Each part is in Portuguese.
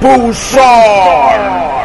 Pulsar!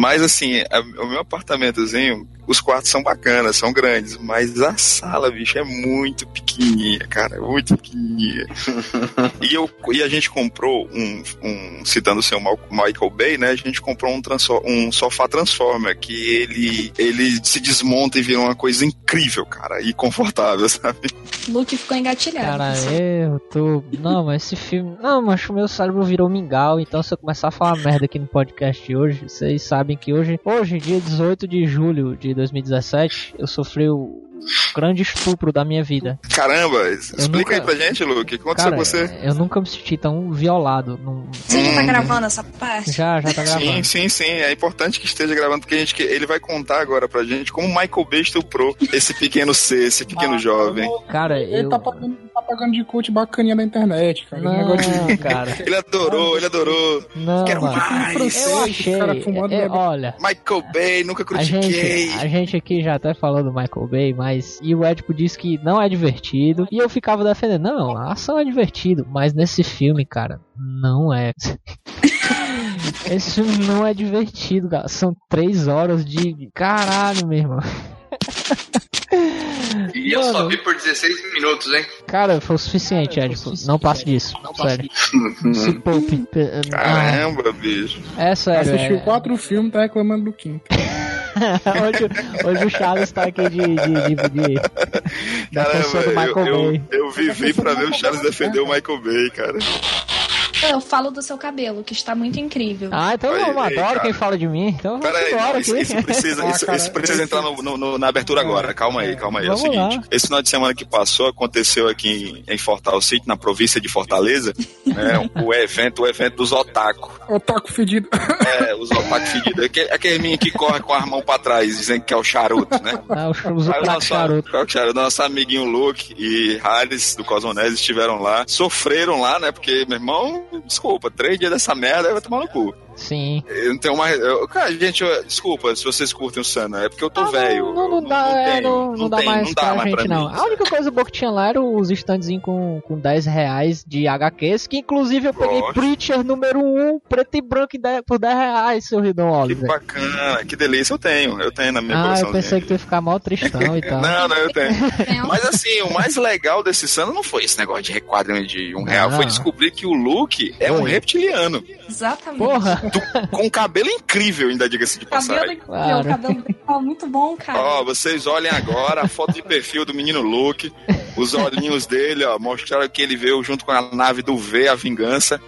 Mas assim, a, o meu apartamentozinho, os quartos são bacanas, são grandes, mas a sala, bicho, é muito pequenininha, cara, é muito pequenininha. e, eu, e a gente comprou um, um citando o seu Michael Bay, né? A gente comprou um, um sofá Transformer que ele, ele se desmonta e vira uma coisa incrível, cara, e confortável, sabe? Luke ficou engatilhado. Cara, eu tô. Não, mas esse filme. Não, mas o meu cérebro virou mingau, então se eu começar a falar merda aqui no podcast hoje, vocês sabem que hoje, hoje, dia 18 de julho de 2017, eu sofri o grande estupro da minha vida. Caramba, explica nunca... aí pra gente, Luke, o que aconteceu Cara, com você? Eu nunca me senti tão violado. Num... Você já tá gravando essa parte? Já, já tá gravando. Sim, sim, sim. É importante que esteja gravando, porque a gente, ele vai contar agora pra gente como Michael Bay estuprou esse pequeno ser, esse pequeno ah, jovem. Cara, ele eu... tá pagando, tá pagando de coach bacaninha na internet, cara. Não, de... cara. ele adorou, ele adorou. Não, Quero mano. mais. Eu achei. Cara fumando é, olha, Michael Bay, nunca critiquei. A gente, a gente aqui já até falou do Michael Bay, mas e o Ed disse que não é divertido. E eu ficava defendendo, não, a ação é divertido, mas nesse filme, cara, não é. Esse filme não é divertido, cara. São três horas de. Caralho, meu irmão. E eu só vi por 16 minutos, hein? Cara, foi o suficiente, Ed. Não passe disso. Não sério. Se poupe. Caramba, bicho. É sério. Assistiu é... quatro filmes, tá reclamando do quinto. hoje, hoje o Charles tá aqui de. de, de, de Caramba, do Michael eu, Bay. Eu, eu vivi pra ver o Charles defender o Michael Bay, cara. Eu falo do seu cabelo, que está muito incrível. Ah, então eu adoro cara. quem fala de mim. Então vamos Pera embora aí, isso, isso, precisa, Ah, isso, cara, isso precisa entrar no, no- no- na abertura agora. Calma aí, calma aí. É o Vamos seguinte: lá. esse final de semana que passou aconteceu aqui em, em Fortal City, na província de Fortaleza, né, o evento, o evento dos otaku. Otaku fedido. É, os otaku fedidos. Aquele, aquele menino que corre com a mão pra trás, dizendo que é o charuto, né? Ah, os os Aí o prato nosso, charuto. era? O nosso amiguinho Luke e Harris do Cosmonese estiveram lá, sofreram lá, né? Porque, meu irmão, desculpa, três dias dessa merda vai tomar no cu. Sim. Eu não tenho mais. eu- cara, gente, eu- desculpa se vocês curtem o Sana, é porque eu tô Ah, velho. Não, não, eu dá, é, tenho, não, não dá tem, mais não dá pra mais gente, pra não. mim. A única coisa boa que tinha lá era os standzinhos com, com 10 reais de HQs, que inclusive eu peguei Gosto. Preacher número 1, preto e branco 10 por 10 reais, seu Ridon Que Oliver. bacana, que delícia. Eu tenho, eu tenho na minha Ah, eu coleção. pensei que tu ia ficar mal tristão e tal. Não, não, eu tenho. Mas assim, o mais legal desse Sana não foi esse negócio de requadro de um real, Não. foi descobrir que o Luke é um reptiliano. Exatamente. Porra! Do- com um cabelo incrível, ainda diga-se de Cabelo passagem. incrível, Claro. o cabelo dele muito bom, cara. Ó, vocês olhem agora a foto de perfil do menino Luke, os olhinhos dele, ó, mostraram que ele veio junto com a nave do V, a vingança.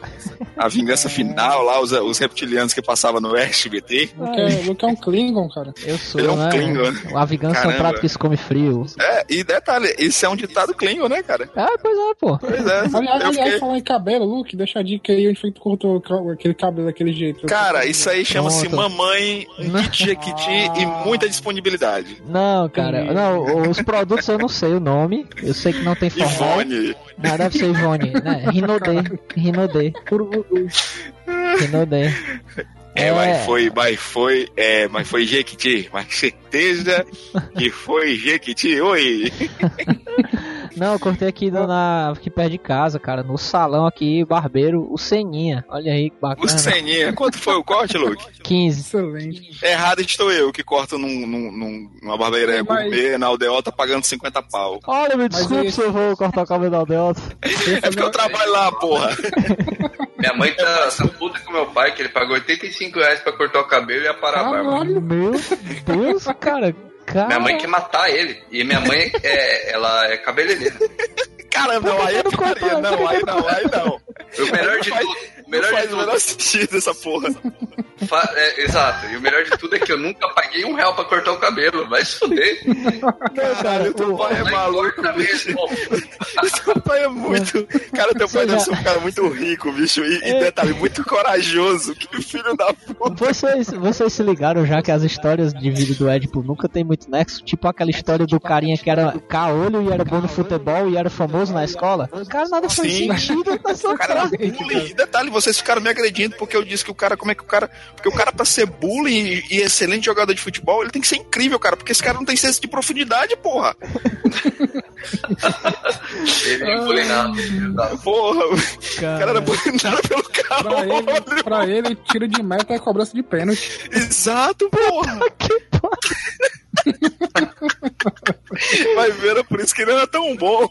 A vingança final lá, os, os reptilianos que passavam no SBT. Luke é, Luke é um Klingon, cara. Eu sou, Ele é um né? Klingon. A vingança é um Caramba. prato que se come frio. É, e detalhe, isso é um ditado Klingon, né, cara? Ah, pois é, pô. Pois é. Aliás, aliás fiquei... falar em cabelo, Luke, deixa a dica aí onde foi que tu cortou aquele cabelo daquele jeito. Cara, isso aí chama-se mamãe, um kit jequiti e muita disponibilidade. Não, cara. Não, os produtos eu não sei o nome. Eu sei que não tem forró. Ivone. Não, deve ser Ivone, né? Rinodê. Rinodê. Rinodê. É, É. mas foi, mas foi, é, mas foi Jequiti, mas certeza que foi Jequiti, oi! Não, eu cortei aqui, do- na, aqui perto de casa, cara. No salão aqui, barbeiro, o Seninha. Olha aí que O bacana. Seninha, quanto foi o corte, Luke? 15. Excelente. Errado estou eu, que corto num, num, num- numa barbearia Mas- gourmet, na aldeota, pagando 50 pau. Olha, me desculpe se eu vou cortar o cabelo da Aldeota. É porque eu trabalho lá, porra. Minha mãe tá, tá puta com meu pai, que ele pagou 85 reais pra cortar o cabelo e ia parar a barba. Caralho. Meu Deus, cara. Cara. Minha mãe quer matar ele. E minha mãe, é, ela é cabeleireira. Caramba, não, aí é putaria, não, aí não, aí não. O melhor de tudo, melhor faz de o menor tudo, sentido essa porra. Fa- é, exato. E o melhor de tudo é que eu nunca paguei um real pra cortar o cabelo. Vai se fuder. Não, cara, teu o- pai é maluco, mesmo. Teu pai é muito. Cara, teu pai Você deve ser um cara muito rico, bicho. E, e É. detalhe, muito corajoso. Que filho da puta. Vocês, vocês se ligaram já que as histórias de vida do Édipo nunca tem muito nexo? Tipo aquela história do carinha que era caolho e era bom no futebol e era famoso na escola? Cara, nada faz Sim. sentido nessa O cara era frase. bullying. Vocês ficaram me agredindo porque eu disse que o cara, como é que o cara. Porque o cara, pra ser bullying e, e excelente jogador de futebol, ele tem que ser incrível, cara. Porque esse cara não tem senso de profundidade, porra. Ele nada. exato. Porra. O cara era bullyingado pelo Pra caolho. ele, pra ele, tiro de meta é cobrança de pênalti. Exato, porra. Vai ver, era por isso que ele era tão bom.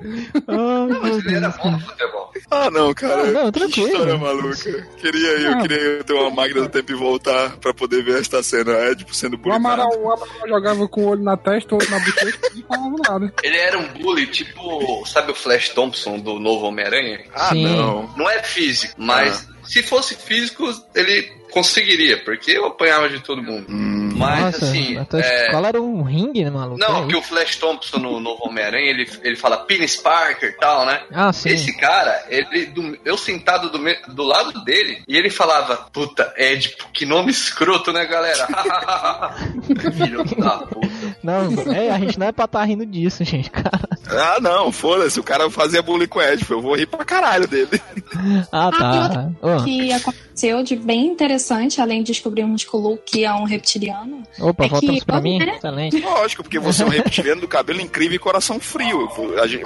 Ai, Mas meu ele era bom no futebol. Ah, não, cara. Ah, não, que tranquilo. história maluca. Queria eu, Não. queria ter uma máquina do tempo e voltar pra poder ver esta cena, é, tipo, sendo O bullyingado. Amaral, o Amaral jogava com o olho na testa, o olho na bochecha e não falava nada. Ele era um bully, tipo, sabe o Flash Thompson do novo Homem-Aranha? Ah, Sim. não. Não é físico, mas se fosse físico, ele conseguiria, porque eu apanhava de todo mundo. Hum, Mas Nossa, assim, a tua é, escola era um ringue, né, maluco? não, É que o Flash Thompson no novo Homem-Aranha, ele, ele fala Penis Parker e tal, né? Ah, sim. Esse cara, ele, do- eu sentado do, me- do lado dele, e ele falava, puta, Edipo, que nome escroto, né, galera? Filho da puta. Não, é, a gente não é pra estar rindo disso, gente, cara. Ah, não, foda-se. O cara fazia bullying com o Ed, eu vou rir pra caralho dele. Ah, tá. Ô, que aconteceu de bem interessante, além de descobrirmos que o Luke é um reptiliano. opa, é voltamos que pra mim? ver. Excelente. Lógico, porque você é um reptiliano do cabelo incrível e coração frio.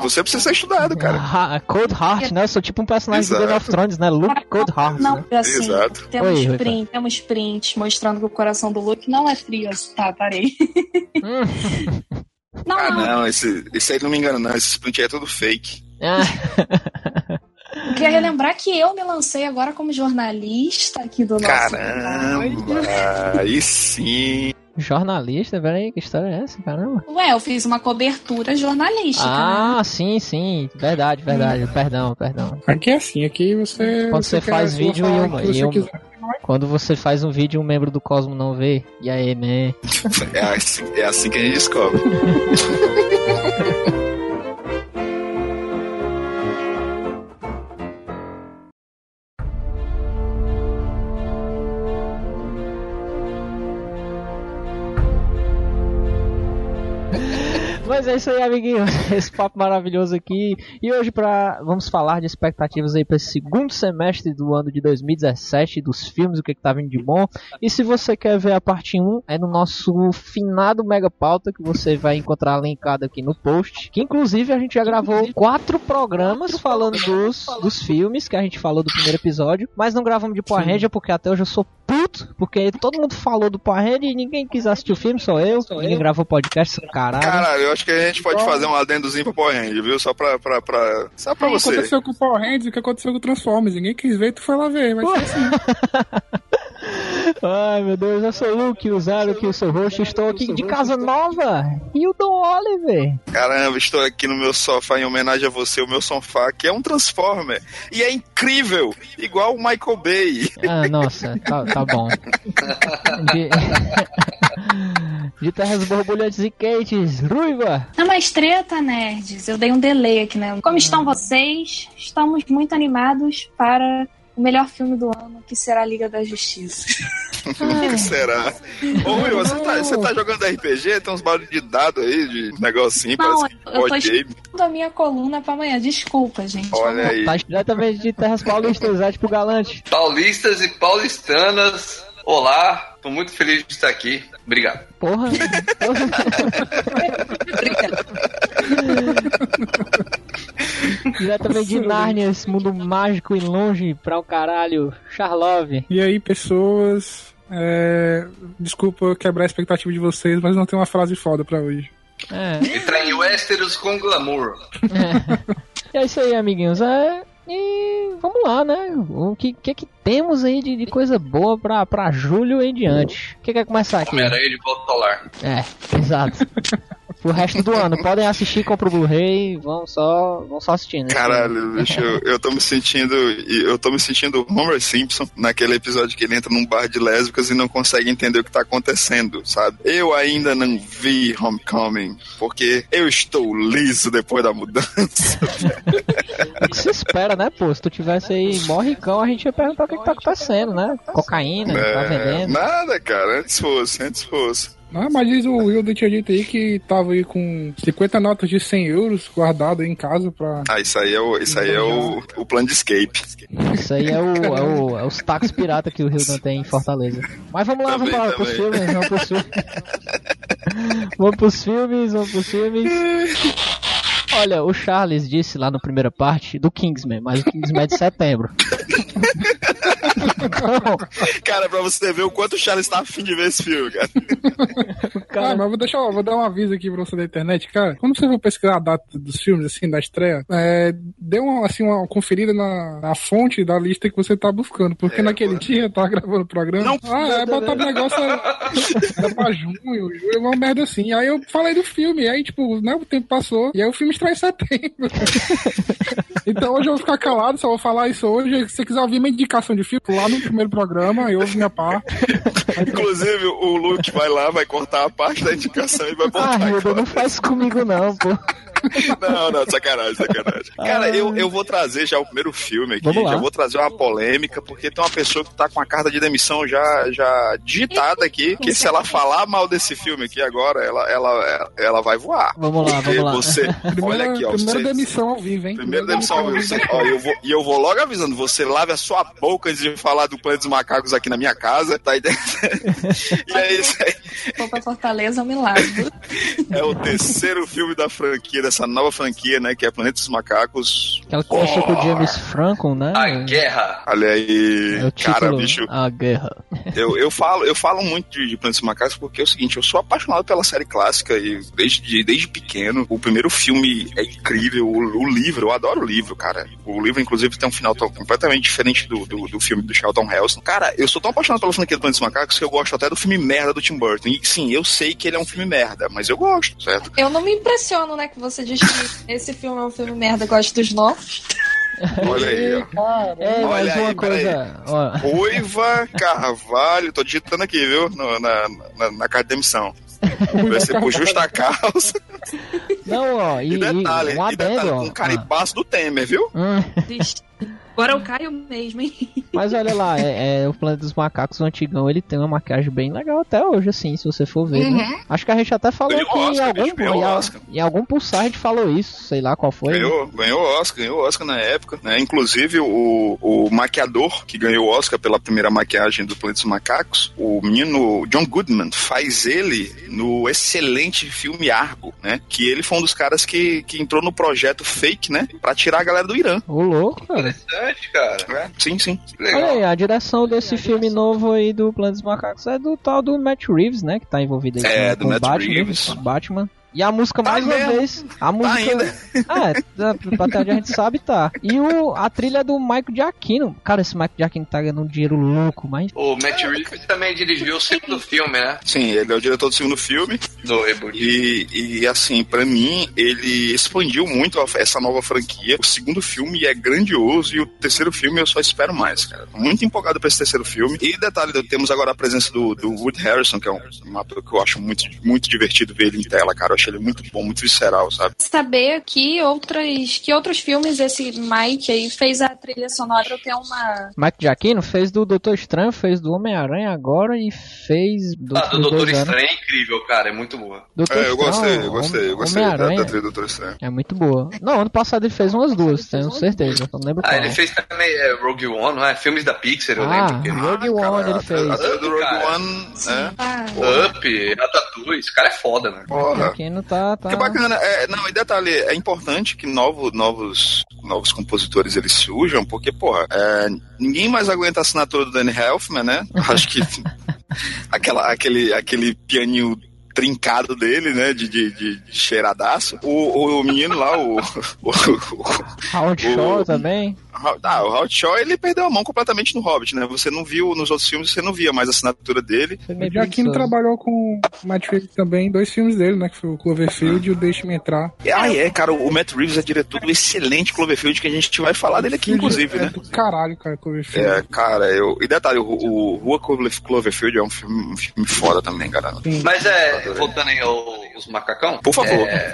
Você precisa ser estudado, cara. Ah, Cold Heart, né? Eu sou tipo um personagem do Game Exato. of Thrones, né? Luke Cold Heart. Não, né? assim, Exato. temos Oi, print, temos prints mostrando que o coração do Luke não é frio. Tá, parei. Hum. Não, Ah, não. não, esse, esse aí não me engana, não. Esse sprint aí é tudo fake. Ah, Eu queria relembrar que eu me lancei agora como jornalista aqui do nosso Caramba, aí sim. jornalista, peraí, que história é essa, caramba? Ué, eu fiz uma cobertura jornalística. né? Ah, sim, sim, verdade, verdade, perdão, perdão. Aqui é assim, aqui você. Quando você quer faz vídeo e uma- você e uma-. Quando você faz um vídeo e um membro do Cosmo não vê, e aí, man? É assim, é assim que a gente descobre. Mas é isso aí, amiguinhos. Esse papo maravilhoso aqui. E hoje pra, vamos falar de expectativas aí para esse segundo semestre do ano de 2017, dos filmes, o que, que tá vindo de bom. E se você quer ver a parte 1, é no nosso finado Mega Pauta, que você vai encontrar linkado aqui no post. Que inclusive a gente já gravou quatro programas falando dos, dos filmes que a gente falou do primeiro episódio. Mas não gravamos de Power Ranger porque até hoje eu sou puto, porque todo mundo falou do Power Ranger e ninguém quis assistir o filme, só eu. Ninguém gravou podcast, caralho. Caralho, eu acho que a gente pode fazer um adendozinho pra Power Ranger, viu? Só pra, pra, pra... Só pra O que você. aconteceu com o Power Rangers, o que aconteceu com o Transformers? Ninguém quis ver, tu foi lá ver. Vai ser assim. Ai meu Deus, eu sou o Luke, o Zero, que eu sou host, estou aqui de casa nova, Rio do Oliver. Caramba, estou aqui no meu sofá em homenagem a você, o meu sofá, que é um Transformer. E é incrível, igual o Michael Bay. Ah, nossa, tá, tá bom. De... de terras borbulhantes e quentes, ruiva. É uma treta, nerds. Eu dei um delay aqui, né? Como estão vocês? Estamos muito animados para o melhor filme do ano, que será a Liga da Justiça. O que será? Ô, Will, você tá, você tá jogando RPG? Tem uns barulhos de dado aí, de negocinho, Não, parece que eu tô escutando a minha coluna pra amanhã. Desculpa, gente. Olha aí. Tá diretamente de terras paulistas, é tipo galante. Paulistas e paulistanas, olá, tô muito feliz de estar aqui. Obrigado. Porra. diretamente de Nárnia, esse mundo mágico e longe pra o caralho. Charlove. E aí, pessoas. É... Desculpa quebrar a expectativa de vocês, mas não tem uma frase foda pra hoje. É. Entrar em Westeros com glamour. E é isso aí, amiguinhos. É, e vamos lá, né? O que, que que temos aí de, de coisa boa pra, pra julho em diante? O que quer começar aqui? Homem-Aranha de volta ao lar. É, exato. pro resto do ano. Podem assistir, compra o Blu-ray, vão só, vão só assistindo. Caralho, bicho, eu, eu tô me sentindo. Eu tô me sentindo Homer Simpson naquele episódio que ele entra num bar de lésbicas e não consegue entender o que tá acontecendo, sabe? Eu ainda não vi Homecoming, porque eu estou liso depois da mudança. O que se espera, né, pô? Se tu tivesse aí morricão, a gente ia perguntar o que, que tá acontecendo, né? Cocaína, tá É, vendendo. nada, cara, antes fosse, antes fosse. Ah, mas diz o Will tinha dito aí que tava aí com 50 notas de 100 euros guardado aí em casa pra. Ah, isso aí é o, isso aí é o, o plano de escape. Isso aí é, o, é, o, é os táxis pirata que o Hilton tem em Fortaleza. Mas vamos lá, Também, vamos para, também. filmes, vamos pros filmes. vamos pros filmes, vamos pros filmes. Olha, o Charles disse lá na primeira parte do Kingsman, mas o Kingsman é de setembro. Cara, pra você ver o quanto o Charles tá afim de ver esse filme, cara. o Ah, cara, mas vou deixar, vou dar um aviso aqui pra você da internet, cara. Quando você for pesquisar a data dos filmes, assim, da estreia, é, dê uma, assim, uma conferida na, na fonte da lista que você tá buscando. Porque É, naquele pô. dia, tá gravando o programa. Não, ah, é botar o negócio. Era pra junho, julho, uma merda assim. Aí eu falei do filme, aí, tipo, né, o tempo passou, e aí o filme estreia em setembro. então hoje eu vou ficar calado, só vou falar isso hoje. Se você quiser ouvir minha indicação de filme, lá no primeiro programa, eu ouvo minha parte. Inclusive, o Luke vai lá, vai cortar a parte da indicação e vai ah, botar Hilda, agora. não faz comigo não, pô. Não, não, sacanagem, sacanagem. Cara, eu, eu vou trazer já o primeiro filme aqui. Vamos lá. Já vou trazer uma polêmica, porque tem uma pessoa que tá com a carta de demissão já, já digitada aqui, que se ela falar mal desse filme aqui agora, ela, ela, ela vai voar. Vamos lá, Porque vamos lá. Você, olha aqui, ó. primeira Você, demissão ao vivo, hein? Primeira demissão ao vivo. Ó, eu vou, e eu vou logo avisando, você lave a sua boca antes de falar do Planeta dos Macacos aqui na minha casa, tá entendendo? e é isso aí. For pra Fortaleza, eu me lavo. É o terceiro filme da franquia, dessa nova franquia, né? Que é Planeta dos Macacos. Aquela que começou com o James Franco, né? A guerra. Olha aí, É cara, bicho. A Guerra. Eu, eu, falo, eu falo muito de, de Planeta dos Macacos porque é o seguinte, eu sou apaixonado pela série clássica e desde, desde pequeno. O primeiro filme é incrível, o, o livro, eu adoro o livro, cara. O livro, inclusive, tem um final completamente diferente do, do, do filme do Charlton Heston. Cara, eu sou tão apaixonado pela franquia do Planeta dos Macacos que eu gosto até do filme merda do Tim Burton. E sim, eu sei que ele é um filme merda, mas eu gosto, certo? Eu não me impressiono, né, que você diz que esse filme é um filme merda, eu gosto dos novos. Olha aí, ó. É, Olha mais aí, uma coisa. Ó, Ruiva Carvalho, tô digitando aqui, viu? No- na, na, na carta de demissão. Vai ser por justa causa. não, ó, e, E detalhe, e um e detalhe com ó. caripaço do Temer, viu? Ah, hum. Agora eu caio mesmo, hein? mas olha lá, é, é, o Planeta dos Macacos, o antigão, ele tem uma maquiagem bem legal até hoje, assim, se você for ver, né? Acho que a gente até falou Ganhou que em Oscar, algum, bicho, ganhou em, Oscar. em algum pulsar a gente falou isso, sei lá qual foi. né? Ganhou, ganhou Oscar, ganhou Oscar na época, né? Inclusive o, o maquiador que ganhou Oscar pela primeira maquiagem do Planeta dos Macacos, o menino John Goodman, faz ele no excelente filme Argo, né? Que ele foi um dos caras que, que entrou no projeto fake, né? Pra tirar a galera do Irã. Ô, louco, cara. Interessante, cara. né? Sim, sim. Legal. Olha aí, a direção desse filme novo aí do Planeta dos Macacos é do tal do Matt Reeves, né? Que tá envolvido aí É, com, do com Matt Batman, Reeves. com Batman. E a música, Tá mais uma mesmo? vez, a música... ainda. Ah, é, tá, até onde a gente sabe, tá. E o, a trilha é do Michael Giacchino. Cara, esse Michael Giacchino tá ganhando um dinheiro louco, mas... O Matt Reeves também dirigiu o segundo filme, né? Sim, ele é o diretor do segundo filme. Do reboot. E, e assim, pra mim, ele expandiu muito essa nova franquia. O segundo filme é grandioso e o terceiro filme eu só espero mais, cara. Muito empolgado pra esse terceiro filme. E detalhe, temos agora a presença do, do Wood Harrison, que é um, um ator que eu acho muito, muito divertido ver ele em tela, cara. Eu acho ele muito bom, muito visceral, sabe? Saber que outras, que outros filmes esse Mike aí fez a trilha sonora ter uma. Michael Giacchino fez do Doutor Estranho, fez do Homem-Aranha agora e fez do, Ah, do Doutor. Estranho é incrível, cara. É muito boa. Doutor É, eu gostei, eu gostei, eu gostei da, da trilha do Doutor Estranho. É muito boa. Não, ano passado ele fez umas duas, tenho certeza. Não lembro Ah, qual. ele fez também é, Rogue One, não é? Filmes da Pixar, eu Ah, lembro. Que. Rogue One Cara, ele a- fez. A trilha do Rogue Cara. One, né? Ah, Up, Ratatouille, esse cara é foda, né? Porra. Giacchino tá... tá... Que bacana. É, não, e detalhe, é importante que novo, novos, novos compositores eles surjam, porque, porra, é, ninguém mais aguenta a assinatura do Danny Elfman, né? Acho que aquela, aquele, aquele pianinho trincado dele, né? De, de, de, cheiradaço. O, o menino lá, o. o, o o- Shaw também. Ah, o Howard Shaw, ele perdeu a mão completamente no Hobbit, né? Você não viu, nos outros filmes, você não via mais a assinatura dele. O Giacchino trabalhou com o Matt Reeves também em dois filmes dele, né? Que foi o Cloverfield e o Deixe-me Entrar. Ah, é, cara, o Matt Reeves é diretor do excelente Cloverfield, que a gente vai falar dele aqui, inclusive, é né? do caralho, cara, Cloverfield. É, cara, eu. E detalhe, o, o Rua Clover- Cloverfield é um filme, um filme foda também, cara. Sim. Mas é, voltando aí aos macacão. Por favor. é,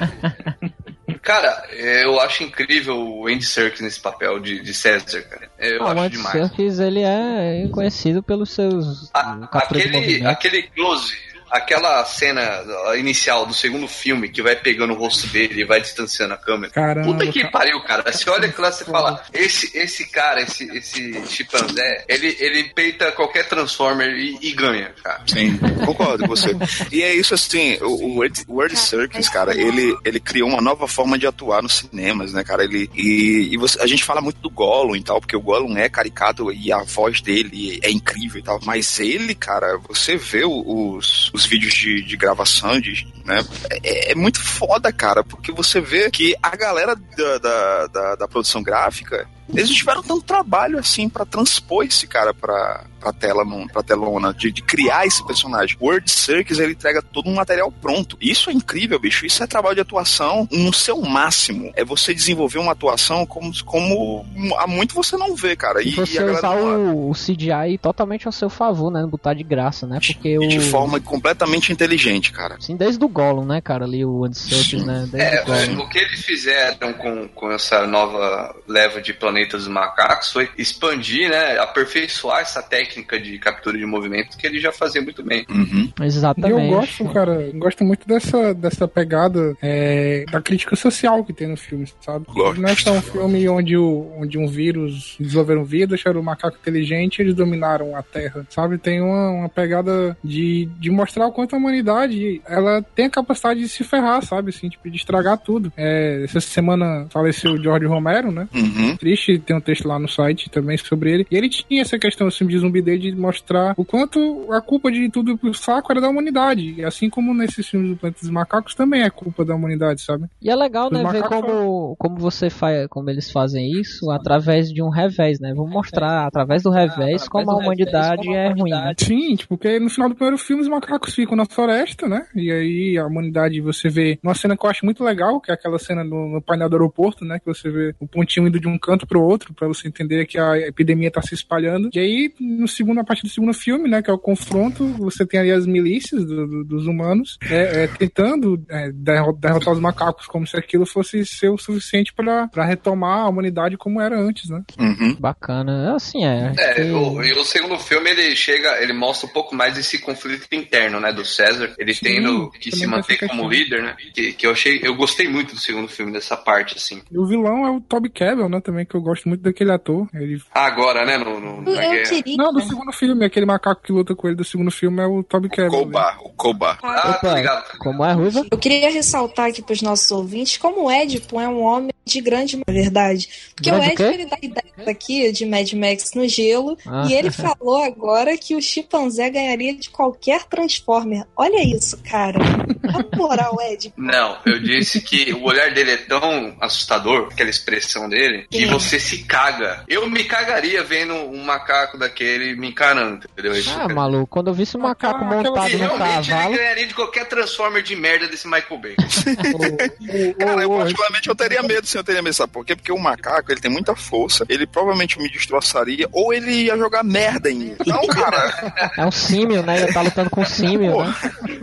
cara, eu acho incrível o Andy Serkis nesse papel de, de César, cara. Eu Ah, o acho Andy demais. Serkis, ele é conhecido pelos seus A- aquele, aquele close, aquela cena inicial do segundo filme que vai pegando o rosto dele e vai distanciando a câmera. Caramba, Puta que cara. pariu, cara. Você olha aquilo lá e você fala, esse, esse cara, esse, esse chimpanzé, ele, ele peita qualquer Transformer e, e ganha, cara. Sim, concordo com você. E é isso assim, o, Ed- o Andy Serkis, cara, ele, ele criou uma nova forma de atuar nos cinemas, né, cara? Ele, e e você- a gente fala muito do Gollum e tal, porque o Gollum é caricato e a voz dele é incrível e tal, mas ele, cara, você vê os, os vídeos de, de gravação, de, né, é, é muito foda, cara, porque você vê que a galera da, da, da, da produção gráfica eles não tiveram tanto trabalho assim pra transpor esse cara pra, pra tela, pra telona, de, de criar esse personagem. O Word Circus, ele entrega todo um material pronto. Isso é incrível, bicho. Isso é trabalho de atuação no seu máximo. É você desenvolver uma atuação como, como há muito você não vê, cara. E, E você e usar não- o, o CGI totalmente ao seu favor, né? Botar de graça, né? Porque o. e de forma completamente inteligente, cara. Assim, desde o Gollum, né, cara? Ali o Andy Serkis, né? Desde É, o Gollum. o que eles fizeram com, com essa nova leva de planetas dos macacos foi expandir, né, aperfeiçoar essa técnica de captura de movimento que ele já fazia muito bem. Uhum. E Exatamente. eu gosto, cara, gosto muito dessa, dessa pegada é, da crítica social que tem no filme, sabe? Gosto. Não é só um filme onde, o, onde um vírus desenvolveram vida, acharam o macaco inteligente e eles dominaram a Terra, sabe? Tem uma, uma pegada de, de mostrar o quanto a humanidade ela tem a capacidade de se ferrar, sabe? Assim, tipo, de estragar tudo. É, essa semana faleceu o George Romero, né? Uhum. triste, tem um texto lá no site também sobre ele. E ele tinha essa questão assim, de zumbi dele de mostrar o quanto a culpa de tudo pro saco era da humanidade. E assim como nesses filmes do Planeta dos Macacos também é culpa da humanidade, sabe? E é legal, Os né, ver como, como você faz, como eles fazem isso através de um revés, né? Vamos mostrar através do revés como a humanidade é ruim, né? Sim, tipo, porque no final do primeiro filme os macacos ficam na floresta, né? E aí a humanidade você vê uma cena que eu acho muito legal, que é aquela cena no, no painel do aeroporto, né? Que você vê o pontinho indo de um canto pro outro, pra você entender que a epidemia tá se espalhando. E aí, no segundo, a partir do segundo filme, né? Que é o confronto, você tem ali as milícias do- do- dos humanos é, é, tentando é, derro- derrotar os macacos, como se aquilo fosse ser o suficiente pra pra retomar a humanidade como era antes, né? Uhum. Bacana. Assim, é. É, que- o, e o segundo filme ele chega, ele mostra um pouco mais desse conflito interno, né, do César. Ele Sim, tendo que se manter como questão. líder, né? Que, que eu achei, eu gostei muito do segundo filme dessa parte, assim. E o vilão é o Toby Cabell, né? Também, que eu gosto muito daquele ator. Ele Agora, né, no, no, na Eu guerra. queria. Não, do segundo filme, aquele macaco que luta com ele do segundo filme é o Toby Cabell. Koba, o Koba. Ah, Opa, ligado. como é, Ruiva? Eu queria ressaltar aqui para os nossos ouvintes como o Edipo é um homem de grande verdade. Porque Grande o? Edipo ele dá ideia aqui de Mad Max no gelo Ah. e ele falou agora que o chimpanzé ganharia de qualquer Transformer. Olha isso, cara. Na moral, Edipo. Não, eu disse que o olhar dele é tão assustador, aquela expressão dele, que Sim. Você se caga. Eu me cagaria vendo um macaco daquele me encarando, entendeu? Isso Ah, maluco, quando eu vi esse macaco Aquela- montado no realmente cavalo. ele ganharia de qualquer Transformer de merda desse Michael Bay. Cara, eu particularmente eu teria medo se eu teria medo, sabe por quê? Porque o macaco, ele tem muita força, ele provavelmente me destroçaria, ou ele ia jogar merda em mim. Não, cara, É um símio, né? Ele tá lutando com um símio, Pô. né?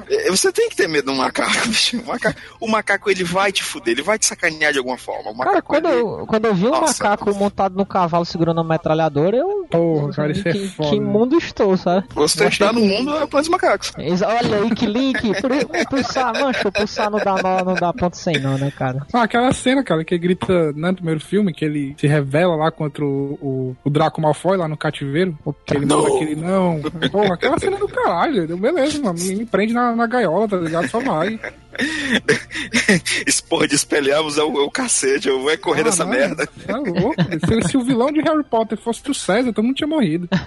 é, você tem que ter medo do macaco, bicho. O macaco, o macaco, ele vai te fuder, ele vai te sacanear de alguma forma. O Cara, macaco, quando ele... eu, quando eu vi um Nossa. macaco montado no cavalo segurando uma metralhadora, eu. Porra, cara, isso é que, foda. que mundo estou, sabe? Você está no mundo, é o plano dos macacos. Olha aí que link. Pro- Pulsar, mancho, pulsar não dá nó, não dá ponto sem nó, né, cara? Ah, aquela cena, cara, que ele grita né, no primeiro filme, que ele se revela lá contra o, o, o Draco Malfoy lá no cativeiro. Que ele Não. manda aquele não. Porra, aquela cena do caralho. deu Beleza, mano. Me, me prende na, na gaiola, tá ligado? Só vai. Esse porra de espelhamos é o, é o cacete, eu vou correr Ah, dessa não, merda. Tá louco. Se, se o vilão de Harry Potter fosse o César, todo mundo tinha morrido.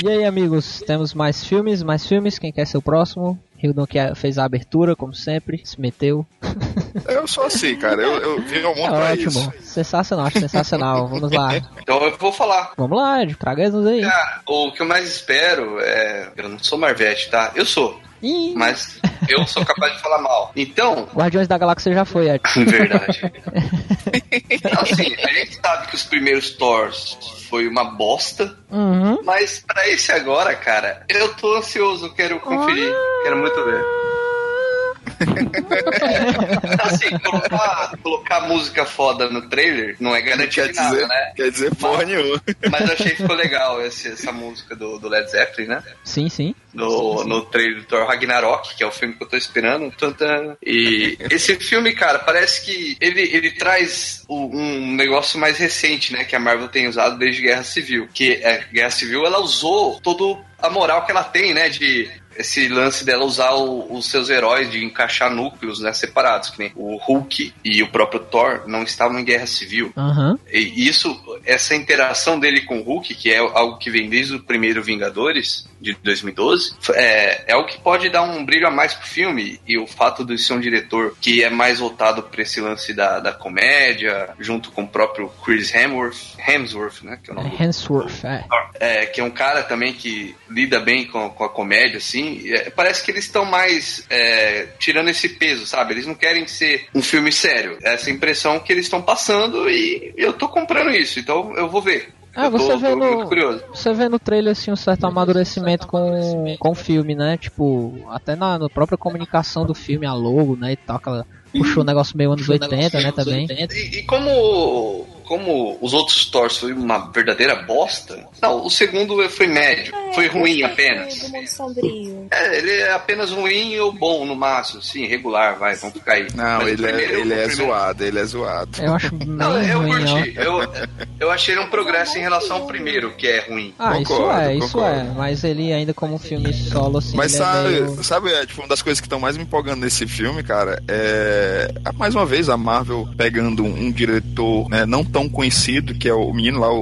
E aí, amigos, temos mais filmes, mais filmes. Quem quer ser o próximo? Hildon que fez a abertura, como sempre, se meteu. Eu sou assim, cara. Eu, eu vim ao mundo É pra ótimo. isso. Sensacional, sensacional. Vamos lá. Então eu vou falar. Vamos lá, Ed, traga-nos aí. Cara, o que eu mais espero é. Eu não sou Marvete, tá? Eu sou. Ih, Mas eu sou capaz de falar mal. Então, Guardiões da Galáxia já foi, Ed. verdade. Então, assim, a gente sabe que os primeiros Thors foi uma bosta. Uhum. Mas pra esse agora, cara, eu tô ansioso, quero conferir. Quero muito ver. Assim, colocar, colocar música foda no trailer não é garantia Quer de nada, dizer, né? quer dizer porra nenhuma. Mas eu achei que ficou legal esse- essa música do, do Led Zeppelin, né? Sim, sim. No, no trailer do Thor Ragnarok, que é o filme que eu tô esperando. E esse filme, cara, parece que ele, ele traz o- um negócio mais recente, né? Que a Marvel tem usado desde Guerra Civil. Que a Guerra Civil, ela usou todo a moral que ela tem, né? De esse lance dela usar o- os seus heróis, de encaixar núcleos né, separados, que nem o Hulk e o próprio Thor não estavam em guerra civil. Aham. E isso, essa interação dele com o Hulk, que é algo que vem desde o primeiro Vingadores, de 2012, é, é o que pode dar um brilho a mais pro filme. E o fato de ser um diretor que é mais voltado pra esse lance da, da comédia, junto com o próprio Chris Hemsworth, Hemsworth, né? Que é o nome do- Hemsworth, é. é, que é um cara também que lida bem com, com a comédia, assim. É, parece que eles estão mais é, tirando esse peso, sabe? Eles não querem ser um filme sério. Essa impressão que eles estão passando e eu tô comprando isso, então eu vou ver. Ah, eu você vê tô muito no, você vê no trailer assim um certo amadurecimento com, com o filme, né? Tipo, até na, na própria comunicação do filme, a logo, né? E tal, aquela puxou o negócio meio anos 80, né? Também. E, e como, como os outros Thors foi uma verdadeira bosta, não, o segundo foi médio, foi ruim apenas. Do mundo sombrio. É, ele é apenas ruim ou bom no máximo, sim, regular, vai, vamos ficar aí. Não, Mas ele é, primeiro- ele é zoado, ele é zoado. Eu acho Não, eu ruim, ó. curti. Eu, eu achei um progresso em relação ao primeiro, que é ruim. Ah, isso Concordo, é, isso concordo. é. Mas ele ainda como um filme solo, assim, Mas ele sabe, é meio... sabe é, tipo, uma das coisas que estão mais me empolgando nesse filme, cara, é mais uma vez a Marvel pegando um diretor né, não tão conhecido, que é o menino lá, o,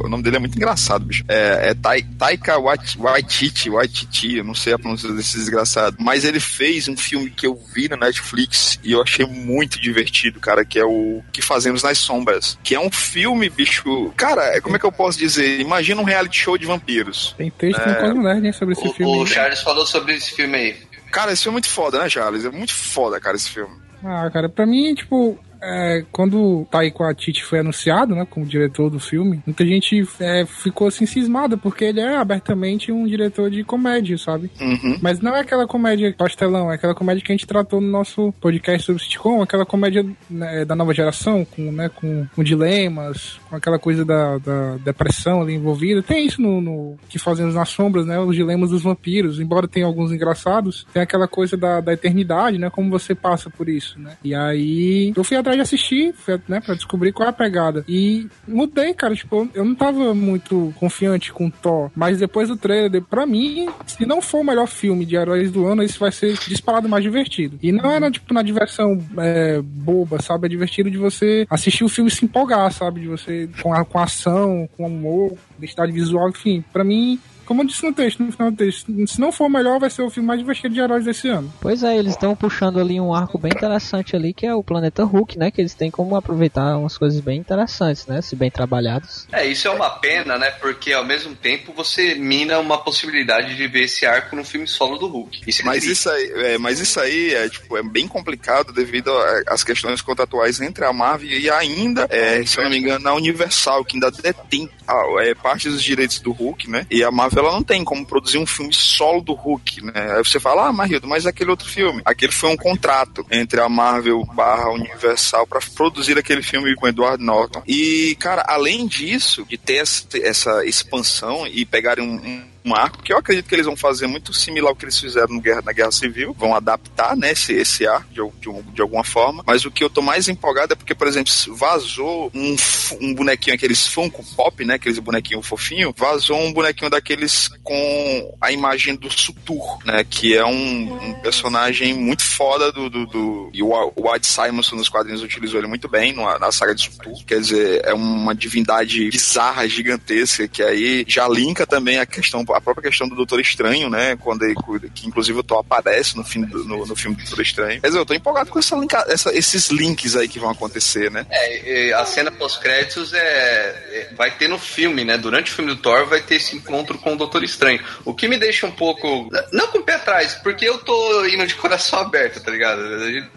o- o nome dele é muito engraçado, bicho. É, é Tai- Taika Wait- Waititi, Waititi, eu não sei a pronúncia desse desgraçado, mas ele fez um filme que eu vi na Netflix e eu achei muito divertido, cara, que é o Que Fazemos nas Sombras, que é um filme, bicho, cara, é, como é que eu posso dizer? Imagina um reality show de vampiros. Tem texto no Cosmo Nerd, hein, sobre esse O, filme. o Charles falou sobre esse filme aí. Cara, esse filme é muito foda, né, Charles? É muito foda, cara, esse filme. Ah, cara, pra mim, tipo, é, quando Taika Waititi foi anunciado, né, como diretor do filme, muita gente é, ficou assim cismada, porque ele é abertamente um diretor de comédia, sabe? Uhum. Mas não é aquela comédia pastelão, é aquela comédia que a gente tratou no nosso podcast sobre sitcom, aquela comédia né, da nova geração, com, né, com, com dilemas, com aquela coisa da, da depressão ali envolvida. Tem isso no, no que fazemos nas sombras, né? Os dilemas dos vampiros, embora tenha alguns engraçados, tem aquela coisa da, da eternidade, né? Como você passa por isso, né? E aí eu fui atrás de assistir, né, pra descobrir qual é a pegada. E mudei, cara, tipo, eu não tava muito confiante com Thor, mas depois do trailer, pra mim, se não for o melhor filme de heróis do ano, esse vai ser disparado mais divertido. E não era, tipo, na diversão é, boba, sabe? É divertido de você assistir o filme e se empolgar, sabe? De você, com a, com ação, com humor, identidade visual, enfim. Pra mim, como eu disse no texto, no final do texto, se não for o melhor, vai ser o filme mais divertido de heróis desse ano. Pois é, eles estão puxando ali um arco bem interessante ali, que é o Planeta Hulk, né? Que eles têm como aproveitar umas coisas bem interessantes, né? Se bem trabalhados. É, isso é uma pena, né? Porque ao mesmo tempo você mina uma possibilidade de ver esse arco no filme solo do Hulk. Isso é Mas triste. isso aí, é, mas isso aí é, tipo, é bem complicado devido a- às questões contratuais entre a Marvel e ainda, é, se eu não me engano, a Universal, que ainda detém ah, é, parte dos direitos do Hulk, né? E a Marvel ela não tem como produzir um filme solo do Hulk, né? Aí você fala, ah, Marildo, mas aquele outro filme. Aquele foi um contrato entre a Marvel barra Universal para produzir aquele filme com Edward Norton. E, cara, além disso, de ter essa, essa expansão e pegarem um- um um arco que eu acredito que eles vão fazer muito similar ao que eles fizeram no Guerra, na Guerra Civil, vão adaptar né, esse, esse arco de, de, de alguma forma, mas o que eu tô mais empolgado é porque, por exemplo, vazou um, um bonequinho, aqueles Funko Pop, né, aqueles bonequinhos fofinho, vazou um bonequinho daqueles com a imagem do Sutur, né, que é um, um personagem muito foda do, do, do e o, o White Simonson nos quadrinhos utilizou ele muito bem na saga de Sutur, quer dizer, é uma divindade bizarra, gigantesca, que aí já linka também a questão a própria questão do Doutor Estranho, né? Quando ele, que inclusive o Thor aparece no, fim no, no filme do Doutor Estranho. Mas eu tô empolgado com essa linka, essa, esses links aí que vão acontecer, né? É, a cena pós-créditos é, é, vai ter no filme, né? Durante o filme do Thor vai ter esse encontro com o Doutor Estranho. O que me deixa um pouco. Não com o pé atrás, porque eu tô indo de coração aberto, tá ligado?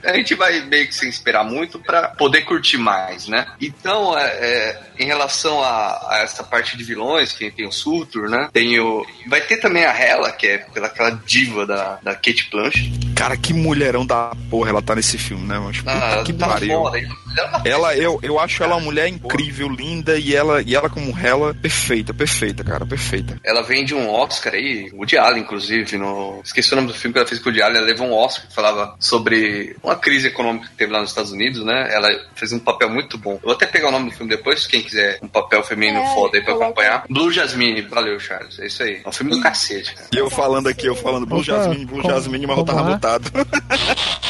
A gente vai meio que sem esperar muito para poder curtir mais, né? Então, é, é, em relação a, a, essa parte de vilões, que tem o Surtur, né? Tem o. Vai ter também a Hela, que é pela aquela diva da, da Kate Blanchett. Cara, que mulherão da porra ela tá nesse filme, né? Mas, ah, que tá pariu. Foda, ela, eu, eu acho ela uma mulher incrível, linda, e ela, e ela como Hela, perfeita, perfeita, cara, perfeita. Ela vem de um Oscar aí, o Allen, inclusive, no... esqueci o nome do filme que ela fez com o Allen, ela levou um Oscar que falava sobre uma crise econômica que teve lá nos Estados Unidos, né? Ela fez um papel muito bom. Eu vou até pegar o nome do filme depois, quem quiser um papel feminino é, foda aí pra acompanhar. Blue Jasmine, valeu, Charles, é isso aí. É um filme do cacete, cara. E eu falando aqui, eu falando Blue Jasmine, Blue Jasmine, mas eu tava lutado.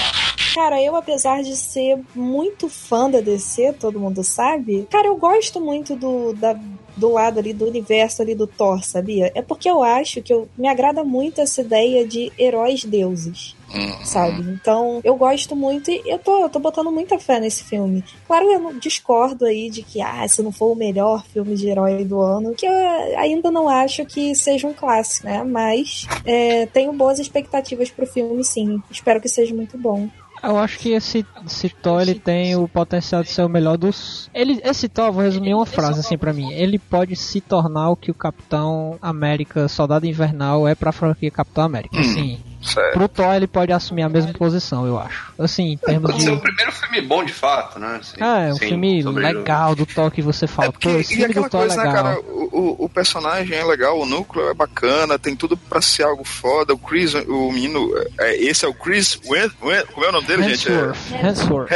Cara, eu, apesar de ser muito fã da DC, todo mundo sabe, cara, eu gosto muito do, da, do lado ali do universo ali do Thor, sabia? É porque eu acho que eu, me agrada muito essa ideia de heróis deuses. Uhum. Sabe? Então, eu gosto muito e eu tô, eu tô botando muita fé nesse filme. Claro, eu não discordo aí de que, ah, se não for o melhor filme de herói do ano, que eu ainda não acho que seja um clássico, né? Mas é, tenho boas expectativas pro filme, sim. Espero que seja muito bom. Eu acho que esse, esse Thor ele tem o potencial de ser o melhor dos. Ele, esse Thor, vou resumir uma frase assim para mim. Ele pode se tornar o que o Capitão América, Soldado Invernal, é pra franquia Capitão América. Hum. Sim. Certo. Pro Thor ele pode assumir a mesma posição, eu acho. Assim, em termos pode de. ser o primeiro filme bom de fato, né? Assim, ah, é um filme legal do Thor que você fala. É porque, Pô, esse filme do Thor é coisa, é legal. Né, cara, o, o, personagem é legal, o núcleo é bacana, tem tudo pra ser algo foda. O Chris, o menino. É, esse é o Chris. Wen, como é o nome dele, gente? É... Hemsworth.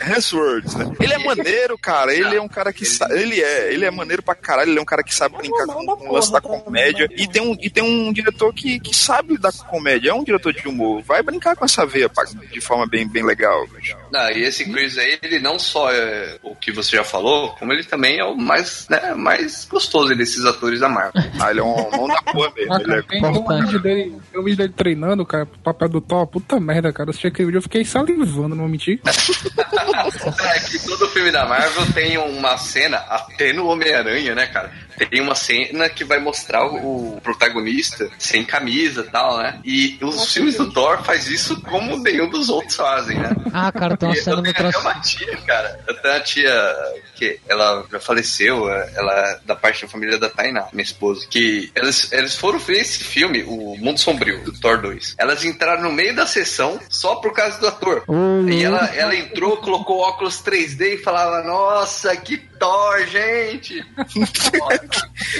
Hemsworth, né? Ele é maneiro, cara. Ele é um cara que sabe. Ele é. Ele é maneiro pra caralho. Ele é um cara que sabe brincar com, com o lance da comédia. E tem um, e tem um diretor que, que sabe da comédia. É um diretor de humor humor. Vai brincar com essa veia de forma bem, bem legal. Não, e esse Chris aí, ele não só é o que você já falou, como ele também é o mais, né, mais gostoso desses atores da Marvel. Ah, ele é um mão da porra mesmo. Ah, ele é tem um vídeo dele, um vídeo dele treinando, cara, pro papel do Thor. Puta merda, cara. Eu assisti aquele vídeo, eu fiquei salivando, não vou mentir. é que todo filme da Marvel tem uma cena, até no Homem-Aranha, né, cara? Tem uma cena que vai mostrar o protagonista sem camisa e tal, né? E os filmes do Thor faz isso como nenhum dos outros fazem, né? Ah, cara, tem uma cena no trans... uma tia, cara. Eu tenho uma tia que ela já faleceu, ela é da parte da família da Tainá, minha esposa, que eles, eles foram ver esse filme, o Mundo Sombrio, do Thor 2. Elas entraram no meio da sessão só por causa do ator. Uhum. E ela, ela entrou, colocou óculos 3D e falava, nossa, que Thor, gente!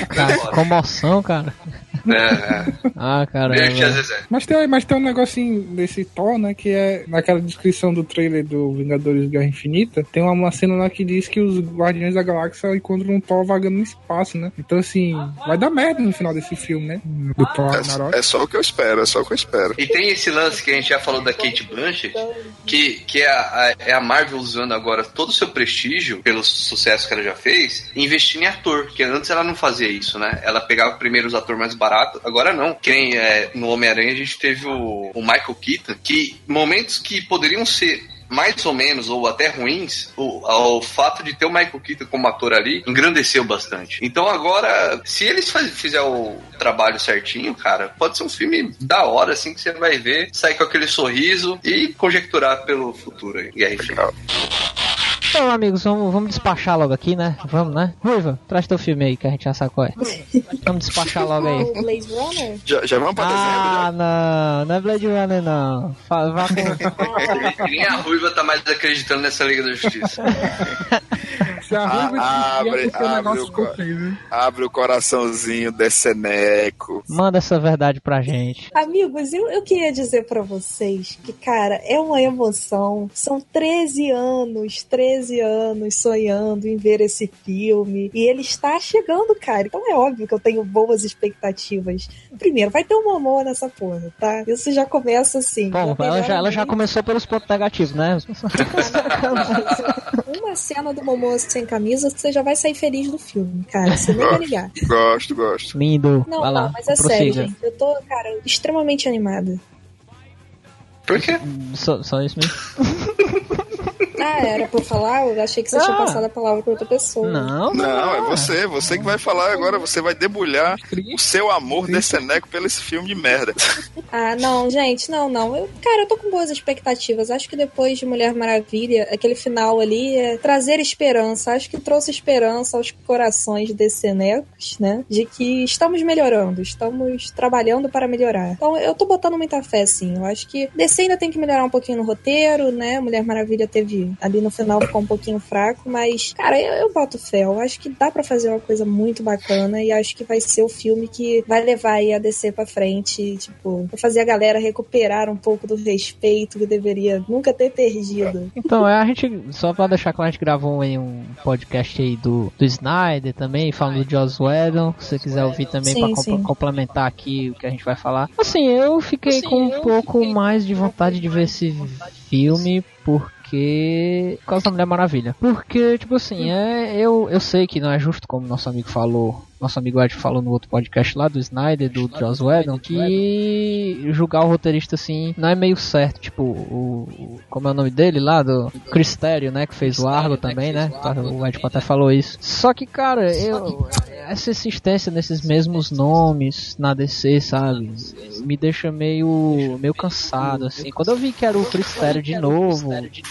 Cara, comoção, cara. É, é. Ah, cara. Mas tem, mas tem um negocinho desse Thor, né? Que é naquela descrição do trailer do Vingadores Guerra Infinita. Tem uma, uma cena lá que diz que os Guardiões da Galáxia encontram um Thor vagando no espaço, né? Então, assim, vai dar merda no final desse filme, né? Do Thor é, é só o que eu espero, é só o que eu espero. E tem esse lance que a gente já falou da Kate Blanchett, que, que é, a, é a Marvel usando agora todo o seu prestígio, pelo sucesso que ela já fez, investindo em ator. Que antes ela não fazia isso, né? Ela pegava primeiro os atores mais baratos Agora não. Quem é, no Homem-Aranha a gente teve o, o Michael Keaton, que momentos que poderiam ser mais ou menos, ou até ruins, o, o fato de ter o Michael Keaton como ator ali engrandeceu bastante. Então agora, se eles fizer o trabalho certinho, cara, pode ser um filme da hora, assim, que você vai ver, sair com aquele sorriso e conjecturar pelo futuro aí. Guerra Infinita. Então, amigos, vamos, vamos despachar logo aqui, né? Vamos, né? Ruiva, traz teu filme aí que a gente já qual é. Vamos despachar logo aí. O Blade Runner? Já, já vamos pra ah, dezembro? Ah, não, não é Blade Runner, não. Vá com... Nem a Ruiva tá mais acreditando nessa Liga da Justiça. Se a Ruiva ah, abre, abre, o, abre o coraçãozinho desse neco. Manda essa verdade pra gente. Amigos, eu, eu queria dizer pra vocês que, cara, é uma emoção. São 13 anos, 13 13 anos sonhando em ver esse filme. E ele está chegando, cara. Então é óbvio que eu tenho boas expectativas. Primeiro, vai ter um amor nessa porra, tá? Isso já começa assim. Bom, já ela, já, ela já começou pelos pontos negativos, né? uma cena do Momoa sem camisa, você já vai sair feliz do filme, cara. Você nem vai ligar. Gosto, gosto. Lindo. Não, Vai lá, não, mas é prossiga. sério, gente. Eu tô, cara, extremamente animada. Por quê? Só, só isso mesmo? Ah, era pra eu falar? Eu achei que você tinha Ah. passado a palavra pra outra pessoa. Não, Não, é você, você que vai falar agora, você vai debulhar o seu amor deceneco pelo esse filme de merda. Ah, não, gente, não, não. Eu, cara, eu tô com boas expectativas. Acho que depois de Mulher Maravilha, aquele final ali é trazer esperança. Acho que trouxe esperança aos corações decenecos, né? De que estamos melhorando, estamos trabalhando para melhorar. Então eu tô botando muita fé, sim. Eu acho que DC ainda tem que melhorar um pouquinho no roteiro, né? Mulher Maravilha teve ali no final ficou um pouquinho fraco, mas, cara, eu, eu boto fé. Eu acho que dá pra fazer uma coisa muito bacana e acho que vai ser o filme que vai levar aí a DC pra frente, tipo, pra fazer a galera recuperar um pouco do respeito que deveria nunca ter perdido. Então, é, a gente, só pra deixar claro, a gente gravou aí um podcast aí do, do Snyder também, falando do Joss Whedon, se você quiser ouvir também Sim, pra sim. complementar aqui o que a gente vai falar. Assim, eu fiquei com um pouco mais de vontade de ver esse filme, porque... Por causa da Mulher Maravilha. Porque, tipo assim, é, eu, eu sei que não é justo, como nosso amigo falou, nosso amigo Ed falou no outro podcast lá do Snyder, do Joss Whedon, que julgar o roteirista assim não é meio certo. Tipo, o, o- como é o nome dele lá, do Chris Terrio, né, que fez o Argo também, né? O Ed até falou isso. Só que, cara, eu essa insistência nesses mesmos nomes na DC, sabe, me deixa meio meio cansado assim. Quando eu vi que era o Chris Terrio de novo,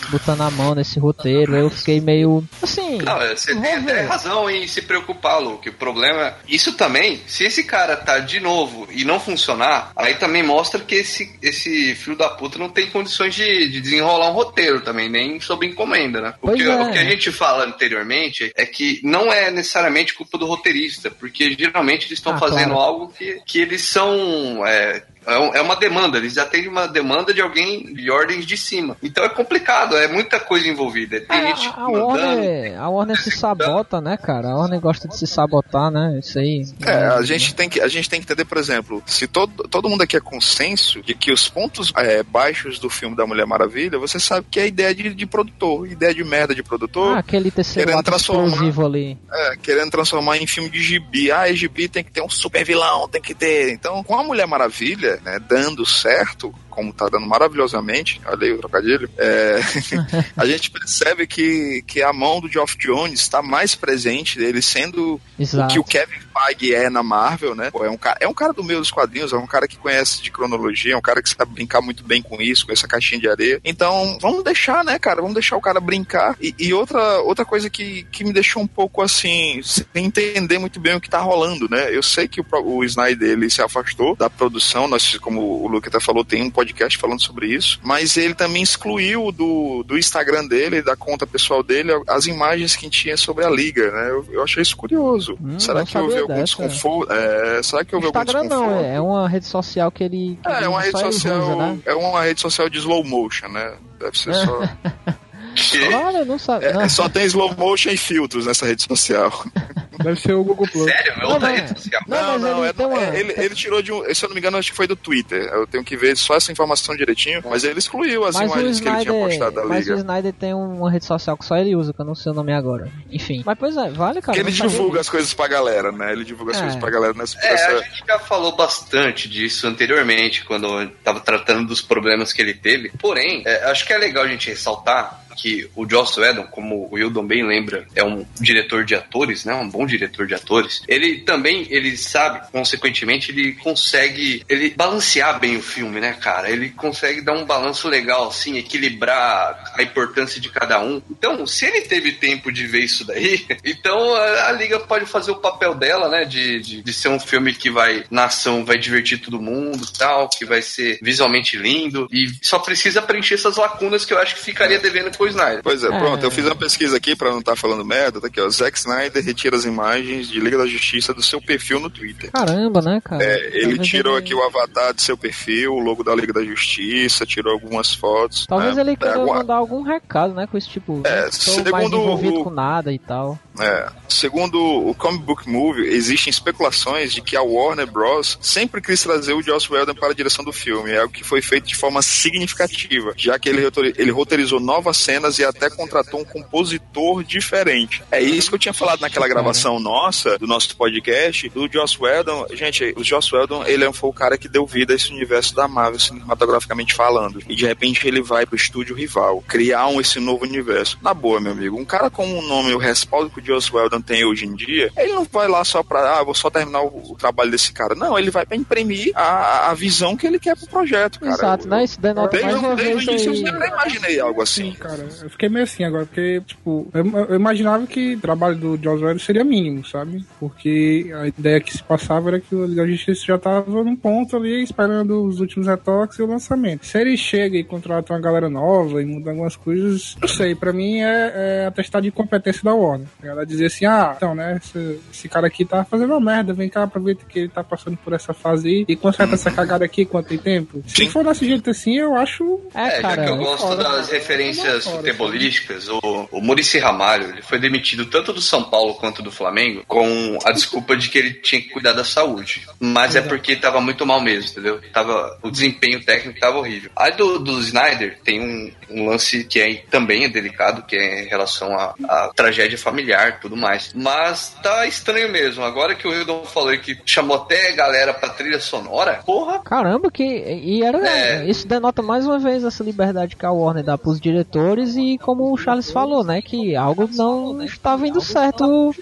botando a mão nesse roteiro, eu fiquei meio assim, Não, você tem até razão em se preocupar, Luke. O problema Isso também, se esse cara tá de novo e não funcionar, aí também mostra que esse, esse filho da puta não tem condições de, de desenrolar um roteiro também, nem sob encomenda, né? O que, é. o que a gente fala anteriormente é que não é necessariamente culpa do roteirista, porque geralmente eles estão Ah, fazendo claro. algo que, que eles são. É, é um- é uma demanda, eles atendem uma demanda de alguém de ordens de cima. Então é complicado, é muita coisa envolvida. Tem É, gente a. Warner, a Warner se sabota, né, cara? A Warner gosta de se sabotar, né? Isso aí. É, a gente tem que, a gente tem que entender, por exemplo, se todo, todo mundo aqui é consenso de que os pontos é, baixos do filme da Mulher Maravilha, você sabe que é ideia de, de produtor, ideia de merda de produtor, Ah, aquele terceiro querendo transformar- ali. é, querendo transformar em filme de gibi. Ah, é gibi tem que ter um super vilão, tem que ter. Então, com a Mulher Maravilha, né, dando certo, como tá dando maravilhosamente, olha aí o trocadilho, é, a gente percebe que, que a mão do Geoff Jones está mais presente, ele sendo o Exato. que o Kevin Feige é na Marvel, né? Pô, é, um cara, é um cara do meio dos quadrinhos, é um cara que conhece de cronologia, é um cara que sabe brincar muito bem com isso, com essa caixinha de areia. Então, vamos deixar, né, cara? Vamos deixar o cara brincar. E, e outra, outra coisa que, que me deixou um pouco assim, sem entender muito bem o que tá rolando, né? Eu sei que o, o Snyder ele se afastou da produção, nós, como o Luke até falou, tem um podcast falando sobre isso, mas ele também excluiu do, do Instagram dele, da conta pessoal dele, as imagens que tinha sobre a liga, né? Eu, eu achei isso curioso. Hum, Será que houve algum desconforto? É, será que houve algum Instagram desconforto? não, é, é uma rede social que ele. que É, é uma rede social, usa, né? é uma rede social de slow motion, né? Deve ser só. Que- Olha, não sabe. É, não. só tem slow motion e filtros nessa rede social. Deve ser o Google Plus. Sério? É Não, outra mas- rede social. Não, mas ele é- tem uma- é- ele, ele tirou de um. Se eu não me engano, acho que foi do Twitter. Eu tenho que ver só essa informação direitinho. Mas ele excluiu as Mas o, imagens que ele tinha postado da Snyder, mas o. Snyder tem uma rede social que só ele usa, que eu não sei o nome agora. Enfim. Mas pois é, vale, cara. Porque ele não divulga as coisas pra galera, né? Ele divulga as É. coisas pra galera nessa. É, nessa- a gente já falou bastante disso anteriormente, quando tava tratando dos problemas que ele teve. Porém, é, acho que é legal a gente ressaltar que o Joss Whedon, como o Wildon bem lembra, é um diretor de atores, né? Um bom diretor de atores. Ele também, ele sabe, consequentemente, ele consegue ele balancear bem o filme, né, cara? Ele consegue dar um balanço legal, assim, equilibrar a importância de cada um. Então, se ele teve tempo de ver isso daí, então a, a Liga pode fazer o papel dela, né? De, de, de ser um filme que vai, na ação, vai divertir todo mundo tal, que vai ser visualmente lindo. E só precisa preencher essas lacunas que eu acho que ficaria devendo com o Snyder. Pois é, É. pronto, eu fiz uma pesquisa aqui pra não estar falando merda, tá aqui, ó. Zack Snyder retira as imagens de Liga da Justiça do seu perfil no Twitter. Caramba, né, cara? É, ele Talvez tirou ele- aqui o avatar do seu perfil, o logo da Liga da Justiça, tirou algumas fotos. Talvez né? ele É, queira agora- mandar algum recado, né, com esse tipo. É, segundo mais envolvido o- com nada e tal. É, segundo o Comic Book Movie, existem especulações de que a Warner Bros. sempre quis trazer o Joss Whedon para a direção do filme, é algo que foi feito de forma significativa, já que ele, ele roteirizou novas cenas e até contratou um compositor diferente. É isso que eu tinha falado naquela gravação nossa, do nosso podcast, do Joss Whedon. Gente, o Joss Whedon, ele foi o cara que deu vida a esse universo da Marvel, cinematograficamente falando. E de repente ele vai pro estúdio rival, criar um, esse novo universo. Na boa, meu amigo, um cara com o nome e o respaldo que o Joss Whedon tem hoje em dia, ele não vai lá só pra, ah, vou só terminar o, o trabalho desse cara. Não, ele vai pra imprimir a, a visão que ele quer pro projeto, cara. Exato, né? Isso denota Desde, mais uma desde o início aí. eu sempre imaginei algo assim. Cara, eu fiquei meio assim agora, porque, tipo, eu, eu imaginava que o trabalho do Joss Whedon seria mínimo, sabe? Porque a ideia que se passava era que o Liga da Justiça já tava num ponto ali, esperando os últimos retoques e o lançamento. Se ele chega e contrata uma galera nova e muda algumas coisas, não sei, pra mim é, é atestado de competência da Warner. Ela dizer assim, ah, então, né, esse, esse cara aqui tá fazendo uma merda, vem cá, aproveita que ele tá passando por essa fase aí e conserta essa cagada aqui enquanto tem tempo. Se Sim. for desse jeito assim, eu acho É, É, cara. já que eu gosto fora, das referências Fora, futebolísticas, o, o Murici Ramalho ele foi demitido tanto do São Paulo quanto do Flamengo com a desculpa de que ele tinha que cuidar da saúde. Mas é porque tava muito mal mesmo, entendeu? Tava, o desempenho técnico tava horrível. Aí do, do Snyder tem um, um lance que é, também é delicado, que é em relação à tragédia familiar e tudo mais. Mas tá estranho mesmo. Agora que o Wildon falou que chamou até galera pra trilha sonora, porra, Caramba, que. E era. É. Isso denota mais uma vez essa liberdade que a Warner dá pros diretores e como o Charles falou, né? Que algo não estava indo certo.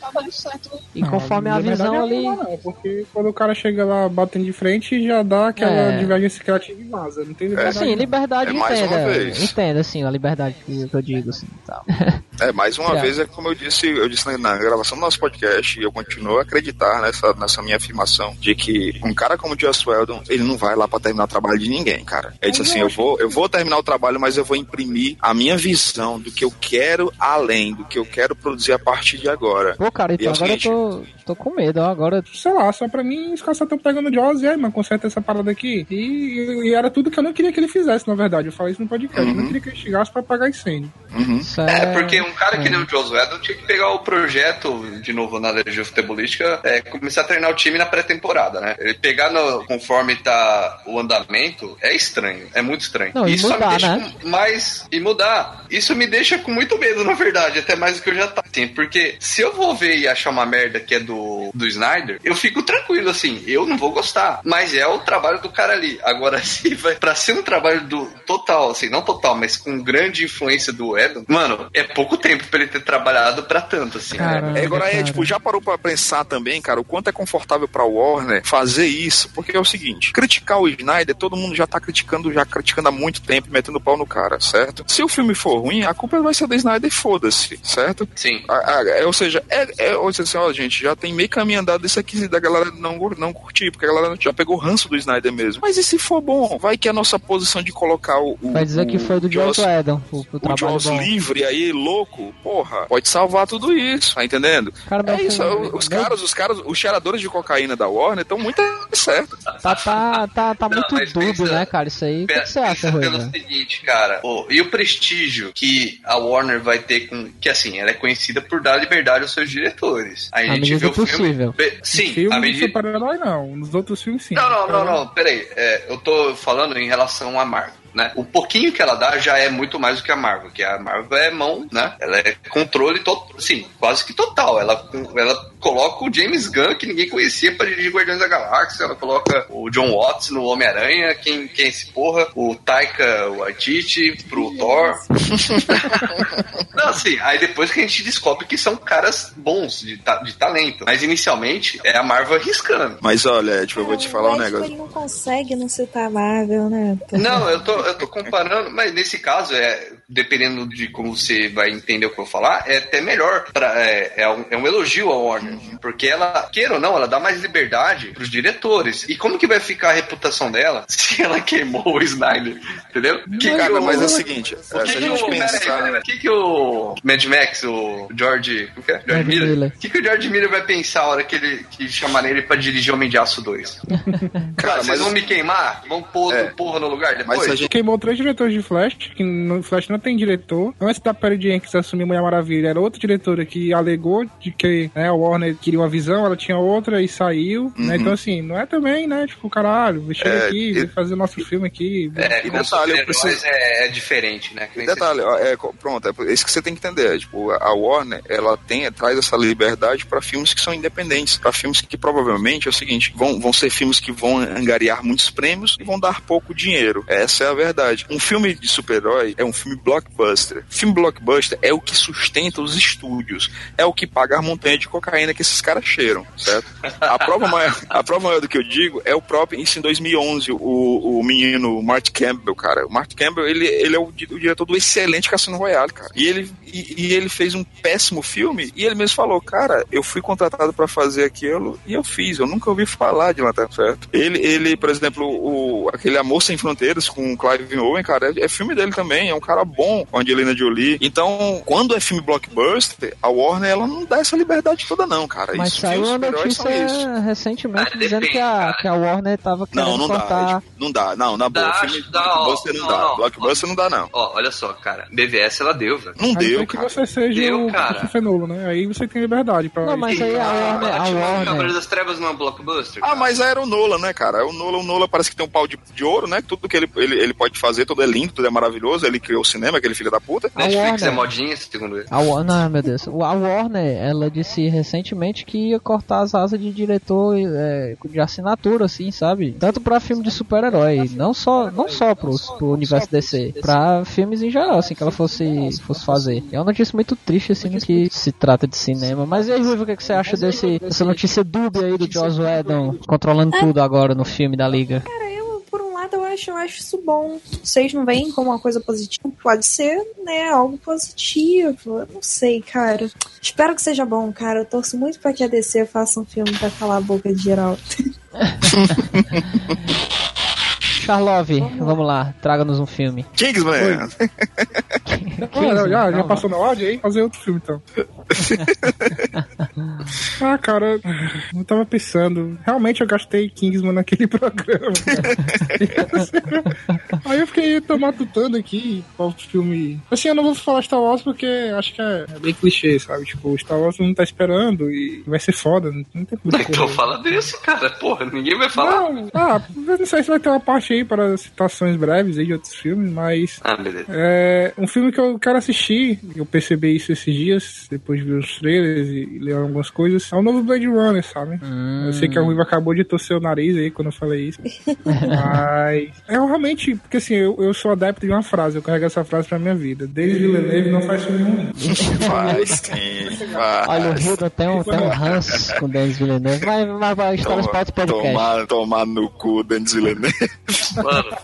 E Não, conforme a liberdade visão é ali. nenhuma, Não, porque quando o cara chega lá batendo de frente, já dá aquela É. divergência criativa e vaza. Não tem liberdade. Assim, não. liberdade É mais uma entenda. vez. Entenda, assim, a liberdade que, eu digo, assim, e tal. É, mais uma É. vez, é como eu disse, eu disse na, gravação do nosso podcast, e eu continuo a acreditar nessa, nessa minha afirmação de que um cara como o Joss Weldon, ele não vai lá pra terminar o trabalho de ninguém, cara. Ele disse assim, eu vou, eu vou terminar o trabalho, mas eu vou imprimir a minha visão do que eu quero além, do que eu quero produzir a partir de agora. Pô, cara, E então é agora eu tô, tô com medo, ó, agora. Sei lá, só pra mim, os caras só estão pegando o Jaws e aí, mano, conserta essa parada aqui. E, e era tudo que eu não queria que ele fizesse, na verdade. Eu falei isso no podcast. Eu não queria que ele chegasse pra apagar incêndio. Uhum. Isso É, porque um cara que é. nem o Joss Whedon tinha que pegar o projeto, de novo na legenda futebolística, é, começar a treinar o time na pré-temporada, né? Ele pegar no- conforme tá o andamento é estranho, é muito estranho. Não, Isso só mudar, me deixa né? com mais... E mudar. Isso me deixa com muito medo, na verdade, até mais do que eu já tava. Assim, porque se eu vou ver e achar uma merda que é do, do Snyder, eu fico tranquilo, assim, eu não vou gostar. Mas é o trabalho do cara ali. Agora, se vai pra ser um trabalho do total, assim, não total, mas com grande influência do Edon, mano, é pouco tempo pra ele ter trabalhado pra tanto, assim. né? Caramba, É, agora é, tipo, já parou pra pensar também, cara, o quanto é confortável pra Warner fazer isso? Porque é o seguinte, criticar o Snyder, todo mundo já tá criticando, já criticando há muito tempo, metendo pau no cara, certo? Se o filme for ruim, a culpa vai ser do Snyder e foda-se, certo? Sim. A- a- é, ou seja, é, é ou seja, assim, ó, gente, já tem meio caminho andado desse aqui da galera não, não curtir, porque a galera já pegou o ranço do Snyder mesmo. Mas e se for bom? Vai que a nossa posição de colocar o. o Vai dizer que foi do Joss- Whedon, o, o o Joss bom. livre aí, louco, porra, pode salvar tudo isso, tá entendendo? Cara, É isso, filho, os meu- caras, os caras, os cheiradores de cocaína da Warner estão muito certos. Tá, tá, tá, tá Não, muito dúbio, pensa- né, cara? Isso aí. O que, que você acha, pelo Rui? seguinte, cara, o- e o prestígio que a Warner vai ter com. Que assim, ela é conhecida por dar liberdade aos seus diretores. Aí À a gente medida vê o do filme. possível. Be- Sim, filme a medida. super-herói não. Nos outros filmes sim. Não, não, não, não, peraí. É, eu tô falando em relação a Marvel. Né? O pouquinho que ela dá já é muito mais do que a Marvel, que a Marvel é mão, né? Ela é controle total, sim, quase que total. Ela, ela coloca o James Gunn, que ninguém conhecia, pra dirigir Guardiões da Galáxia. Ela coloca o John Watts no Homem-Aranha, quem, quem é esse porra? O Taika Waititi pro Thor. Não, assim, aí depois que a gente descobre que são caras bons, de, ta- de talento. Mas inicialmente é a Marvel arriscando. Mas olha, tipo, eu vou te falar um Mas, negócio. Ele não consegue não citar a Marvel, né? Não, eu tô, eu tô comparando, mas nesse caso, é, dependendo de como você vai entender o que eu vou falar, é até melhor. Pra, é, é, um, é um elogio à Warner. Porque ela, queira ou não, ela dá mais liberdade pros diretores. E como que vai ficar a reputação dela se ela queimou o Snyder? Entendeu? Que Cara, o- mas é o seguinte, o é, que se a que gente o- pensar. O que, que o Mad Max, o George. O que é? George Miller. Miller. O que, que o George Miller vai pensar a hora que ele que chamarem ele pra dirigir Homem de Aço 2? Cara, vocês mas- vão me queimar? Vão pôr É. outro porra no lugar depois? Mas a gente- Queimou três diretores de Flash, que no Flash não tem diretor. Antes da Perry Jenkins assumir Mulher Maravilha, era outra diretora que alegou de que né, a Warner queria uma visão, ela tinha outra e saiu. né? Então, assim, não é também, né? Tipo, caralho, ele É, aqui, e- vem fazer o nosso filme aqui. É, E com detalhe, preciso- é, é diferente, né? Detalhe, ó, é, pronto, é isso que você tem que entender. Tipo, a Warner, ela tem, traz essa liberdade para filmes que são independentes, para filmes que, provavelmente é o seguinte, vão, vão ser filmes que vão angariar muitos prêmios e vão dar pouco dinheiro. Essa é a verdade. Um filme de super-herói é um filme blockbuster. Filme blockbuster é o que sustenta os estúdios, é o que paga a montanha de cocaína que esses caras cheiram, certo? A prova maior, a prova maior do que eu digo é o próprio, isso em 2011, o, o menino Mark Campbell, cara. O Mark Campbell, ele, ele é o, o diretor do excelente Cassino Royale, cara. E ele, e, e ele fez um péssimo filme e ele mesmo falou, cara, eu fui contratado pra fazer aquilo e eu fiz. Eu nunca ouvi falar de Lanterna, certo? Ele, ele por exemplo, o, aquele Amor Sem Fronteiras com o Clive Owen, cara, é, é filme dele também. É um cara bom com a Angelina Jolie. Então, quando é filme blockbuster, a Warner, ela não dá essa liberdade toda, não, cara. Mas Isso, saiu uma notícia recentemente Ah, dizendo depende, que a, cara. que a Warner tava querendo Não, não dá. cortar. é, tipo, Não dá, não, na boa. Dá, filme que dá, ó. blockbuster não, Não, dá. não. Blockbuster não dá, não. Ó, olha só, cara. BVS ela deu, velho. Não deu, ser que cara. você seja Deu, o cara. Nolan, né? Aí você tem liberdade pra. Não, mas aí a Warner, a Warner, Cavaleiro das Trevas não é um blockbuster? Ah, mas era o Nola, né, cara? O Nola, o Nola parece que tem um pau de, de ouro, né? Tudo que ele, ele, ele pode fazer, tudo é lindo, tudo é maravilhoso. Ele criou o cinema, aquele filho da puta. a Netflix é Warner. modinha, segundo ele. A Warner, meu Deus. A Warner, ela disse recentemente que ia cortar as asas de diretor é, de assinatura, assim, sabe? Tanto pra filme de super-herói, não só, não só pros, pro universo DC, pra filmes em geral, assim, que ela fosse, fosse fazer. É uma notícia muito triste, assim, no que se trata de cinema. Mas e aí, Ruivo, o que, é que você acha desse, dessa notícia dúbia aí do Joss Whedon controlando tudo agora no filme da Liga? Cara, eu, lado, eu acho, eu acho isso bom. Vocês não veem como uma coisa positiva? Pode ser, né, algo positivo. Eu não sei, cara. Espero que seja bom, cara. Eu torço muito pra que a DC faça um filme pra calar a boca de geral. Charlove, vamos lá, traga-nos um filme. Kingsman. Ah, já, já passou na áudio aí? Fazer outro filme então. ah, cara, eu tava pensando. Realmente eu gastei Kingsman naquele programa. aí eu fiquei matutando aqui qual filme. Assim, eu não vou falar Star Wars porque acho que é bem clichê, sabe? Tipo, Star Wars não tá esperando e vai ser foda. Não tem como Então fala desse, cara. Porra, ninguém vai falar. Não, ah, eu não sei se vai ter uma parte aí para citações breves aí de outros filmes, mas Ah, beleza. é um filme que eu quero assistir, eu percebi isso esses dias, depois de ver os trailers e ler algumas coisas. É o novo Blade Runner, sabe? Eu sei que a Ruiva acabou de torcer o nariz aí quando eu falei isso. Mas eu realmente, porque assim, eu, eu sou adepto de uma frase, eu carrego essa frase pra minha vida. Desde Villeneuve não faz filme ruim. Faz, sim, faz. Olha, o Hilda tem um, tem um ranço com o Denis Villeneuve, vai, vai, vai histórias para outro podcast. tomar, tomar no cu, faz filme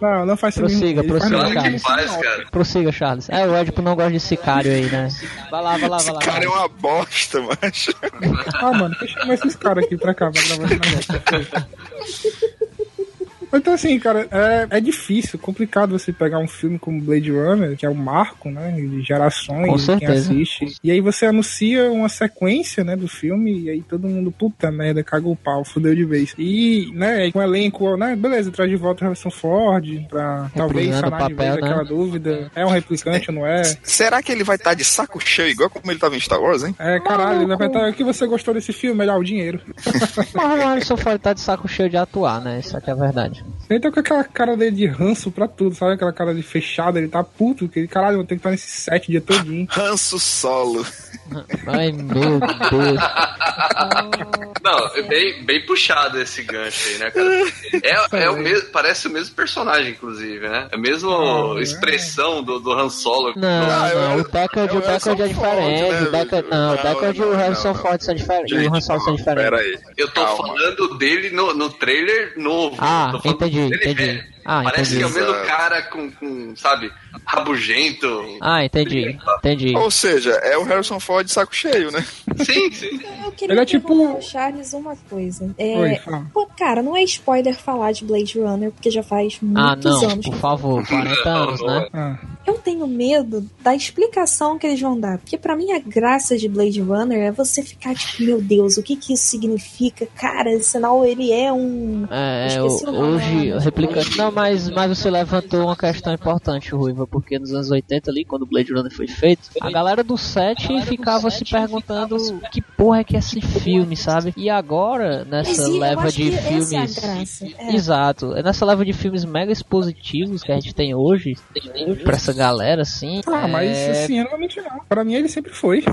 Prossiga, ruim. Ele faz prossiga, que Charles. faz, cara. Prossiga, Charles. É, o Edipo não gosta de sicário aí, né? Vai lá, vai lá, vai Esse lá. cara é uma bosta, macho. Ah, mano, deixa eu chamar esses caras aqui pra cá pra gravar esse negócio. Então, assim, cara, é, é difícil, complicado você pegar um filme como Blade Runner, que é um marco, né, de gerações, Com de quem assiste. E aí você anuncia uma sequência, né, do filme, e aí todo mundo, puta merda, cagou o pau, fudeu de vez. E, né, com um elenco, né, beleza, traz de volta o Harrison Ford, pra talvez sanar o de vez papel, né? aquela dúvida. É um replicante ou não é? Será que ele vai estar de saco cheio, igual como ele tava em Star Wars, hein? É, caralho, ele vai estar. O que você gostou desse filme? Melhor o dinheiro. Mas o Harrison Ford tá de saco cheio de atuar, né? Isso aqui é a verdade. Ele tá com aquela cara dele de ranço pra tudo, sabe? Aquela cara de fechada, ele tá puto, que ele, caralho, eu tenho que estar nesse set o dia todinho. Ranço solo. Ai, meu Deus. Não, é bem, bem puxado esse gancho aí, né, cara? É, é o mesmo, parece o mesmo personagem, inclusive, né? É a mesma Ah, expressão do, do Han Solo. Não, Ah, não, o Deckard, eu- o Deckard é diferente. né, O Deckard, não, o Deckard e o Harrison Ford são diferentes. E o Han Solo são diferentes. Pera aí. Eu tô Calma. falando dele no, no trailer novo. Ah, entendi, entendi. Ah, Parece entendi. que é o mesmo cara com, com, sabe, rabugento. Ah, entendi, entendi. Ou seja, é o Harrison Ford de saco cheio, né? Sim, sim. Eu queria Ele é tipo- perguntar ao Charles uma coisa. É, Oi, pô, cara, não é spoiler falar de Blade Runner, porque já faz Ah, muitos não, anos. por favor, 40 anos, né? Ah, eu tenho medo da explicação que eles vão dar. Porque para mim a graça de Blade Runner é você ficar tipo, meu Deus, o que que isso significa? Cara, sinal ele é um. É, hoje, o replicante. Não, mas, mas você levantou uma questão importante, Ruiva, porque nos anos 80 ali, quando o Blade Runner foi feito, a galera do set ficava se perguntando que porra é que é esse filme, sabe? E agora, nessa leva de filmes. É Exato. Nessa leva de filmes mega expositivos que a gente tem hoje, pra essa galera, assim. Ah, mas assim, eu não vou mentir, não. Pra mim ele sempre foi.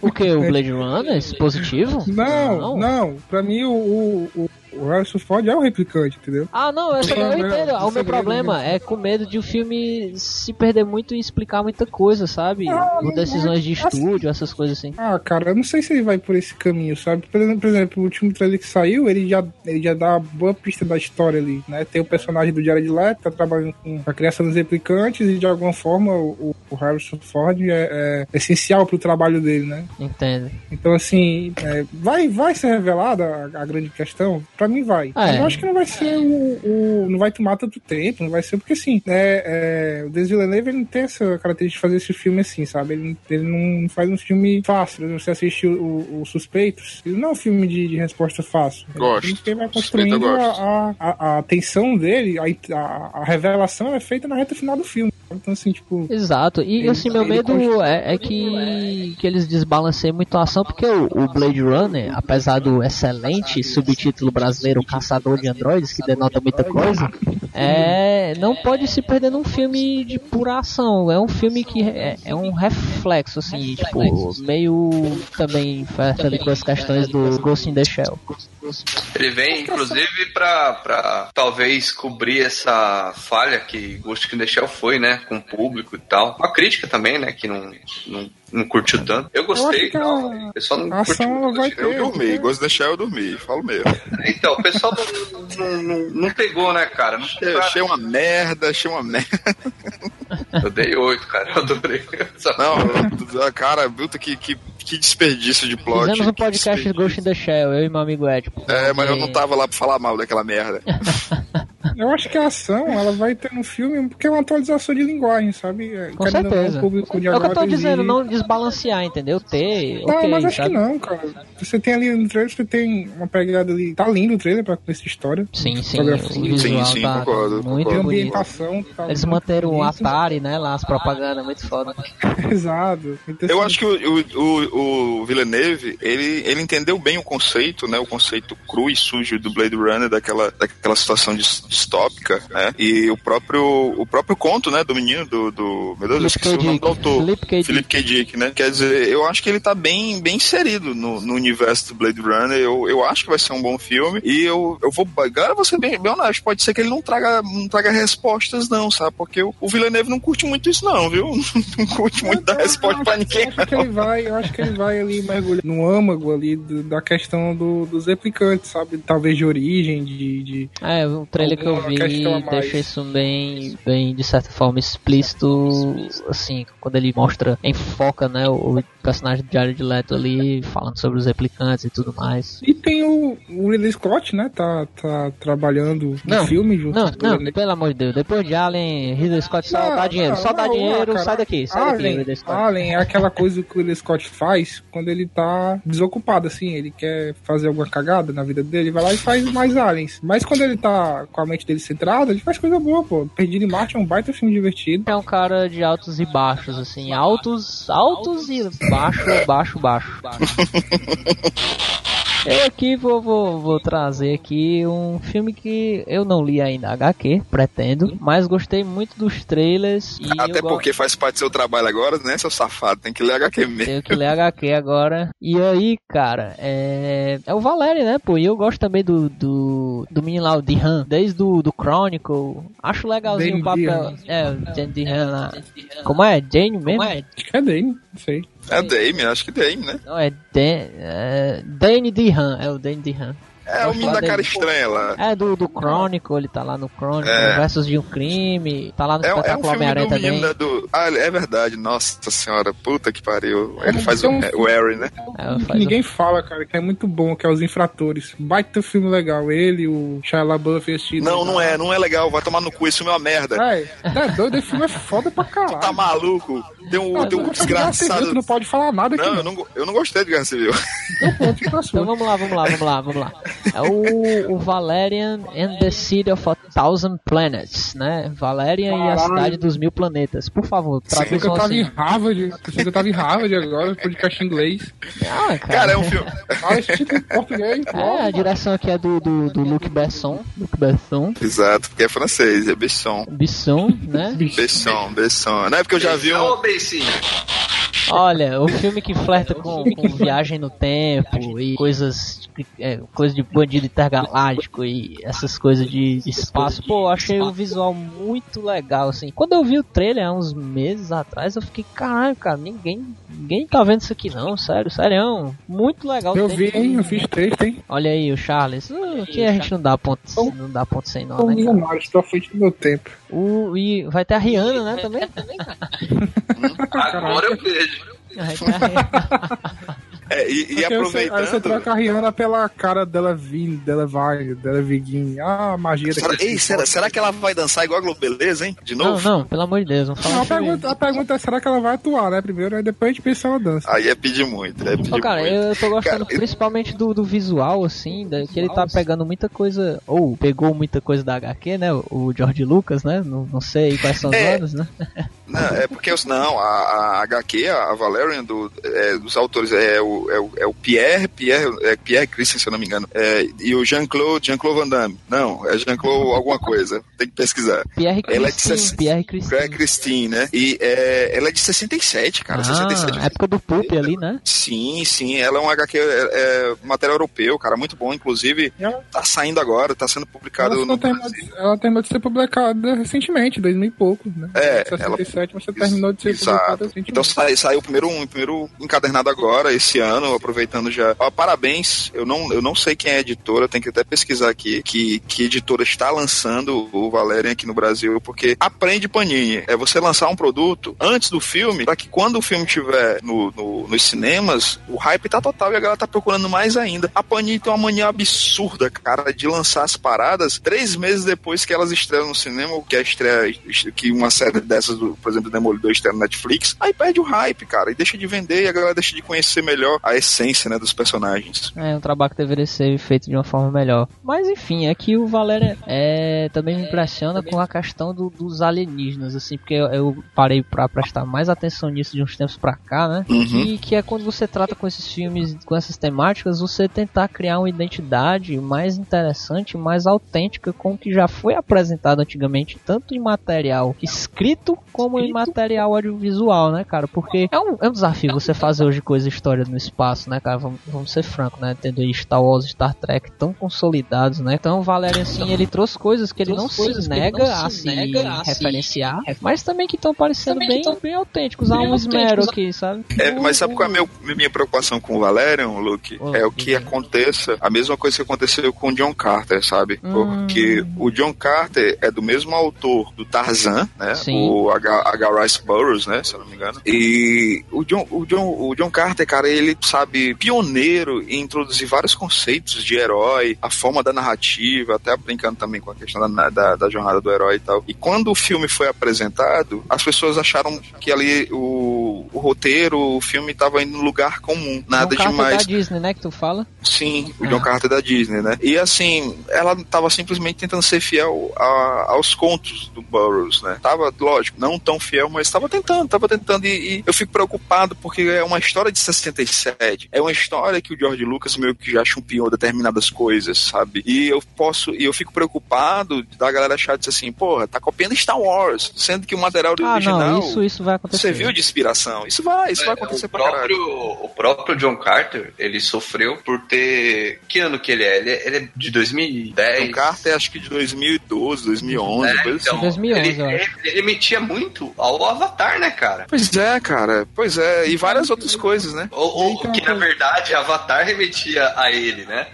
O que? O Blade Runner? Expositivo? Não, não. não. Pra mim o, o, o Harrison Ford é o replicante, entendeu? Ah, não, eu, só, eu entendo. O meu problema é com medo de o filme se perder muito e explicar muita coisa, sabe? Ah, por decisões de estúdio, essas coisas assim. Ah, cara, eu não sei se ele vai por esse caminho, sabe? Por exemplo, por exemplo o último trailer que saiu, ele já, ele já dá uma boa pista da história ali, né? Tem o personagem do Jared Leto, tá trabalhando com a criação dos replicantes e de alguma forma o, o Harrison Ford é, é essencial pro trabalho dele, né? Entendo. Então, assim, é, vai, vai ser revelada a, a grande questão pra mim vai. Ah, é. Eu acho que não vai ser o, o, Não vai tomar tanto tempo, não vai ser. Porque assim, é, é, o Denis Villeneuve ele não tem essa característica de fazer esse filme assim, sabe? Ele, ele não faz um filme fácil. Você assiste o, o, Suspeitos, ele não é um filme de, de resposta fácil. Gosto. Ele vai construindo a, a, a, tensão dele, a, a, a revelação é feita na reta final do filme. Então, assim, tipo. Exato. E assim, meu medo é, é, que, que eles desbalanceiem muito a ação, porque o, o Blade Runner, apesar do excelente subtítulo brasileiro Caçador de Androides, que denota muita coisa, é, não pode se perder num filme de pura ação. É um filme que é, é um reflexo, assim, tipo, meio também flerta ali com as questões do Ghost in the Shell. Ele vem, inclusive, pra, pra talvez cobrir essa falha que Ghost in the Shell foi, né? Com o público e tal. Uma crítica também, né? Que não, não não curtiu tanto. Eu gostei, eu não. O pessoal não curtiu. Vai ter, eu dormi, Ghost of the Shell eu dormi, falo mesmo. Então, o pessoal não, não, não, pegou, né, cara? Não achei, achei uma merda, achei uma merda. Eu dei oito, cara, eu adorei. Não, cara, puta que, que, que desperdício de plot. Fizemos um podcast Ghost in the Shell, eu e meu amigo Ed. É, mas eu não tava lá pra falar mal daquela merda. Eu acho que a ação ela vai ter no filme porque é uma atualização de linguagem, sabe? É, Com certeza. Público de é o que eu tô dizendo, não desbalancear, entendeu? Ter. Não, okay, mas acho sabe? que não, cara. Você tem ali no trailer, você tem uma pegada ali. Tá lindo o trailer pra essa história. Sim, sim. O visual sim, sim, tá concordo, muito concordo. ambientação. Tá Eles manteram o Atari, né? Lá as propagandas, muito foda. Exato. Então, eu acho que o, o, o Villeneuve, ele, ele entendeu bem o conceito, né? O conceito cru e sujo do Blade Runner, daquela, daquela situação distópica, né? E o próprio, o próprio conto, né? Do menino, do. do meu Deus, eu esqueci o nome do autor. Philip K. K. Dick, né? Quer dizer, eu acho que ele tá bem, bem inserido no, no universo do Blade Runner. Eu, eu acho que vai ser um bom filme. E eu, eu vou. Agora vou ser bem, bem honesto. Pode ser que ele não traga, não traga respostas, não, sabe? Porque o, o Villeneuve não curte muito isso, não, viu? Não curte muito dar resposta pra ninguém. Eu acho que ele vai, eu acho que ele vai ali mergulhar no âmago ali do, da questão do, dos replicantes, sabe? Talvez de origem, de. de é, o trailer que eu vi deixa isso bem, bem, de certa forma, explícito, assim, quando ele mostra, enfoca, né, o, o personagem de Jared Leto ali, falando sobre os replicantes e tudo mais. E tem o, o Ridley Scott, né, tá, tá trabalhando no filme junto Não, não, pelo amor de Deus, depois de Alien, Ridley Scott só dá dinheiro, não, só dá dinheiro, sai daqui, sai Alien, daqui, Ridley Scott. Alien é aquela coisa que o Ridley Scott faz quando ele tá desocupado, assim, ele quer fazer alguma cagada na vida dele, vai lá e faz mais Aliens. Mas quando ele tá com a mente dele centrada, ele faz coisa boa, pô. Perdido em Marte é um baita filme divertido. É um cara de altos e baixos, assim, altos, altos e baixo, baixo, baixo. Eu aqui vou, vou, vou trazer aqui um filme que eu não li ainda HQ, pretendo, mas gostei muito dos trailers. Até porque gosto... faz parte do seu trabalho agora, né, seu safado? Tem que ler HQ mesmo. Tenho que ler HQ agora. E aí, cara, é, é o Valério, né, pô? E eu gosto também do, do, do menino lá, o Dihan, desde do, do Chronicle. Acho legalzinho Dane o papel. É, o Jane Dihan lá. Como é? Jane mesmo? Como é? Acho que é Dane, não sei. É Dame, acho que Dame, né? Não, é, Dan, é Dane Dehan, é o Dane Dehan. É, o menino da cara estranha lá. É, do, do Chronicle, ele tá lá no Chronicle, É. versus de um crime, tá lá no É, é um espetáculo filme Homem-Aranha também. da, do. Ah, é verdade, nossa senhora, puta que pariu. Ele faz um- é, o Harry, né? É, ninguém fala, cara, que é muito bom, que é Os Infratores. Baita filme legal. Ele, o Shia LaBeouf vestido. Não, não é, não é legal, vai tomar no cu, esse filme é uma merda. É, é doido, esse filme é foda pra caralho. Tá maluco? Tem um, tem um Tu desgraçado. não pode falar nada aqui. Não, eu não, eu não gostei de Guerra Civil. Então vamos lá, vamos lá, vamos lá, vamos lá. É o, o Valerian and the City of a Thousand Planets, né? Valerian e a Caralho. Cidade dos Mil Planetas. Por favor, Pensei que eu traduzam tava em assim. Harvard. Eu tava em Harvard agora, podcast em inglês. Ah, cara. Cara, é um filme. Fala esse título em português. É, a direção aqui é do, do, do Luc Besson. Luc Besson. Exato, porque é francês, é Besson. Besson, né? Besson, Besson. Não é porque eu já vi um. Olha, o filme que flerta com, com viagem no tempo e coisas, é, coisa de bandido intergaláctico e essas coisas de espaço. Pô, eu achei o visual muito legal, assim. Quando eu vi o trailer há uns meses atrás, eu fiquei, caralho, cara, ninguém, ninguém tá vendo isso aqui não, sério, sério. Muito legal. Eu vi, hein? Eu fiz três, tem. Olha aí o Charles. Uh, aqui a gente não dá ponto, não dá ponto sem nó, né, cara? estou à frente do meu tempo. O, e vai ter a Rihanna, né, também? Agora eu vejo. Vai ter a Rihanna. É, e, e Aí você, aproveitando. aí você troca a Rihanna pela cara dela Vini, dela Vine, dela Viguin. Ah, a magia Será, ei, será, será que ela vai dançar igual a Globeleza, hein? De Não, novo? não, pelo amor de Deus, não fala Não, a, pergunta, a pergunta é: será que ela vai atuar, né? Primeiro, aí depois a gente pensa se ela dança. Aí é pedir muito, é pedir Ô, cara, muito. eu tô gostando Cara, principalmente do, do visual, assim, da- que ele tá pegando muita coisa, ou pegou muita coisa da HQ, né? O, George Lucas, né? Não, não sei quais são os É. anos, né? Não, é porque os- não, a, a HQ, a Valerian do, é, dos autores é o, é o, é o Pierre, Pierre, é Pierre Christian, se eu não me engano, é, e o Jean-Claude, Jean-Claude Van Damme. Não, é Jean-Claude alguma coisa, tem que pesquisar. Pierre Ela é de Christine, sess- Pierre É Christine. Christine, né? E é, ela é de 67, cara, 67. Ah, época do Poop ali, né? Sim, sim, ela é um HQ, é, é material europeu, cara, muito bom, inclusive ela, tá saindo agora, tá sendo publicado ela, no Brasil. de, ela terminou de ser publicada recentemente, 2000 e pouco, né? É, 67, mas você terminou de ser Exato. publicada recentemente. Então sai, saiu o primeiro, um, primeiro encadernado agora, esse ano, aproveitando já. Ó, parabéns, eu não, eu não sei quem é a editora, tem que até pesquisar aqui que, que editora está lançando o Valerian aqui no Brasil, porque aprende Panini. É você lançar um produto antes do filme, para que quando o filme estiver no, no- nos cinemas, o hype tá total e a galera tá procurando mais ainda. A Panini tem uma mania absurda, cara, de lançar as paradas três meses depois que elas estreiam no cinema, ou que a estreia, que uma série dessas, por exemplo, Demolidor estreia no Netflix, aí perde o hype, cara, e deixa de vender e a galera deixa de conhecer melhor a essência, né, dos personagens. É um trabalho que deveria ser feito de uma forma melhor. Mas enfim, é que o Valéria é, também me impressiona com a questão do- dos alienígenas, assim, porque eu, eu parei pra prestar mais atenção nisso de uns tempos pra cá, né? Uhum. Que, que é quando você trata com esses filmes, com essas temáticas, você tentar criar uma identidade mais interessante, mais autêntica com o que já foi apresentado antigamente, tanto em material escrito como em material audiovisual, né, cara? Porque é um, é um desafio você fazer hoje coisa história no espaço, né, cara? Vamos, vamos ser francos, né? Tendo aí Star Wars, Star Trek tão consolidados, né? Então, o Valério, assim, ele trouxe coisas que ele não se nega a se referenciar, mas também que estão parecendo bem, bem autênticos. Há um esmero aqui, sabe? É, mas sabe qual é a meu- minha preocupação com o Valerian, Luke? Oh, É o que aconteça, a mesma coisa que aconteceu com o John Carter, sabe? Hum. Porque o John Carter é do mesmo autor do Tarzan, né? Sim. O H. H. Rice Burroughs, né? Se eu não me engano. E o John, o John, o John Carter, cara, ele, sabe, pioneiro em introduzir vários conceitos de herói, a forma da narrativa, até brincando também com a questão da, da, da jornada do herói e tal. E quando o filme foi apresentado, as pessoas acharam que ali o, o roteiro, o filme estava indo no lugar comum. Nada John Carter demais. da Disney, né, que tu fala? Sim, o Ah. John Carter da Disney, né? E assim, ela tava simplesmente tentando ser fiel a- aos contos do Burroughs, né? Tava, lógico, não tão fiel, mas tava tentando, tava tentando. E, e eu fico preocupado porque é uma história de 67. É uma história que o George Lucas meio que já chumpiou determinadas coisas, sabe? E eu posso, e eu fico preocupado da galera achar disso assim, porra, tá copiando Star Wars, sendo que o material Ah, original. não, isso, isso vai acontecer. Você viu de inspiração? Isso vai, isso vai acontecer o caralho. próprio, o próprio John Carter, ele sofreu por ter. Que ano que ele é? Ele é, ele é de 2010. John Carter, acho que de 2012, 2011, É, coisa assim. então, 2011, ele, ele, ele metia muito ao Avatar, né, cara? Pois é, cara. Pois é. E várias outras coisas, né? Ou, ou Então, que na verdade Avatar remetia a ele, né?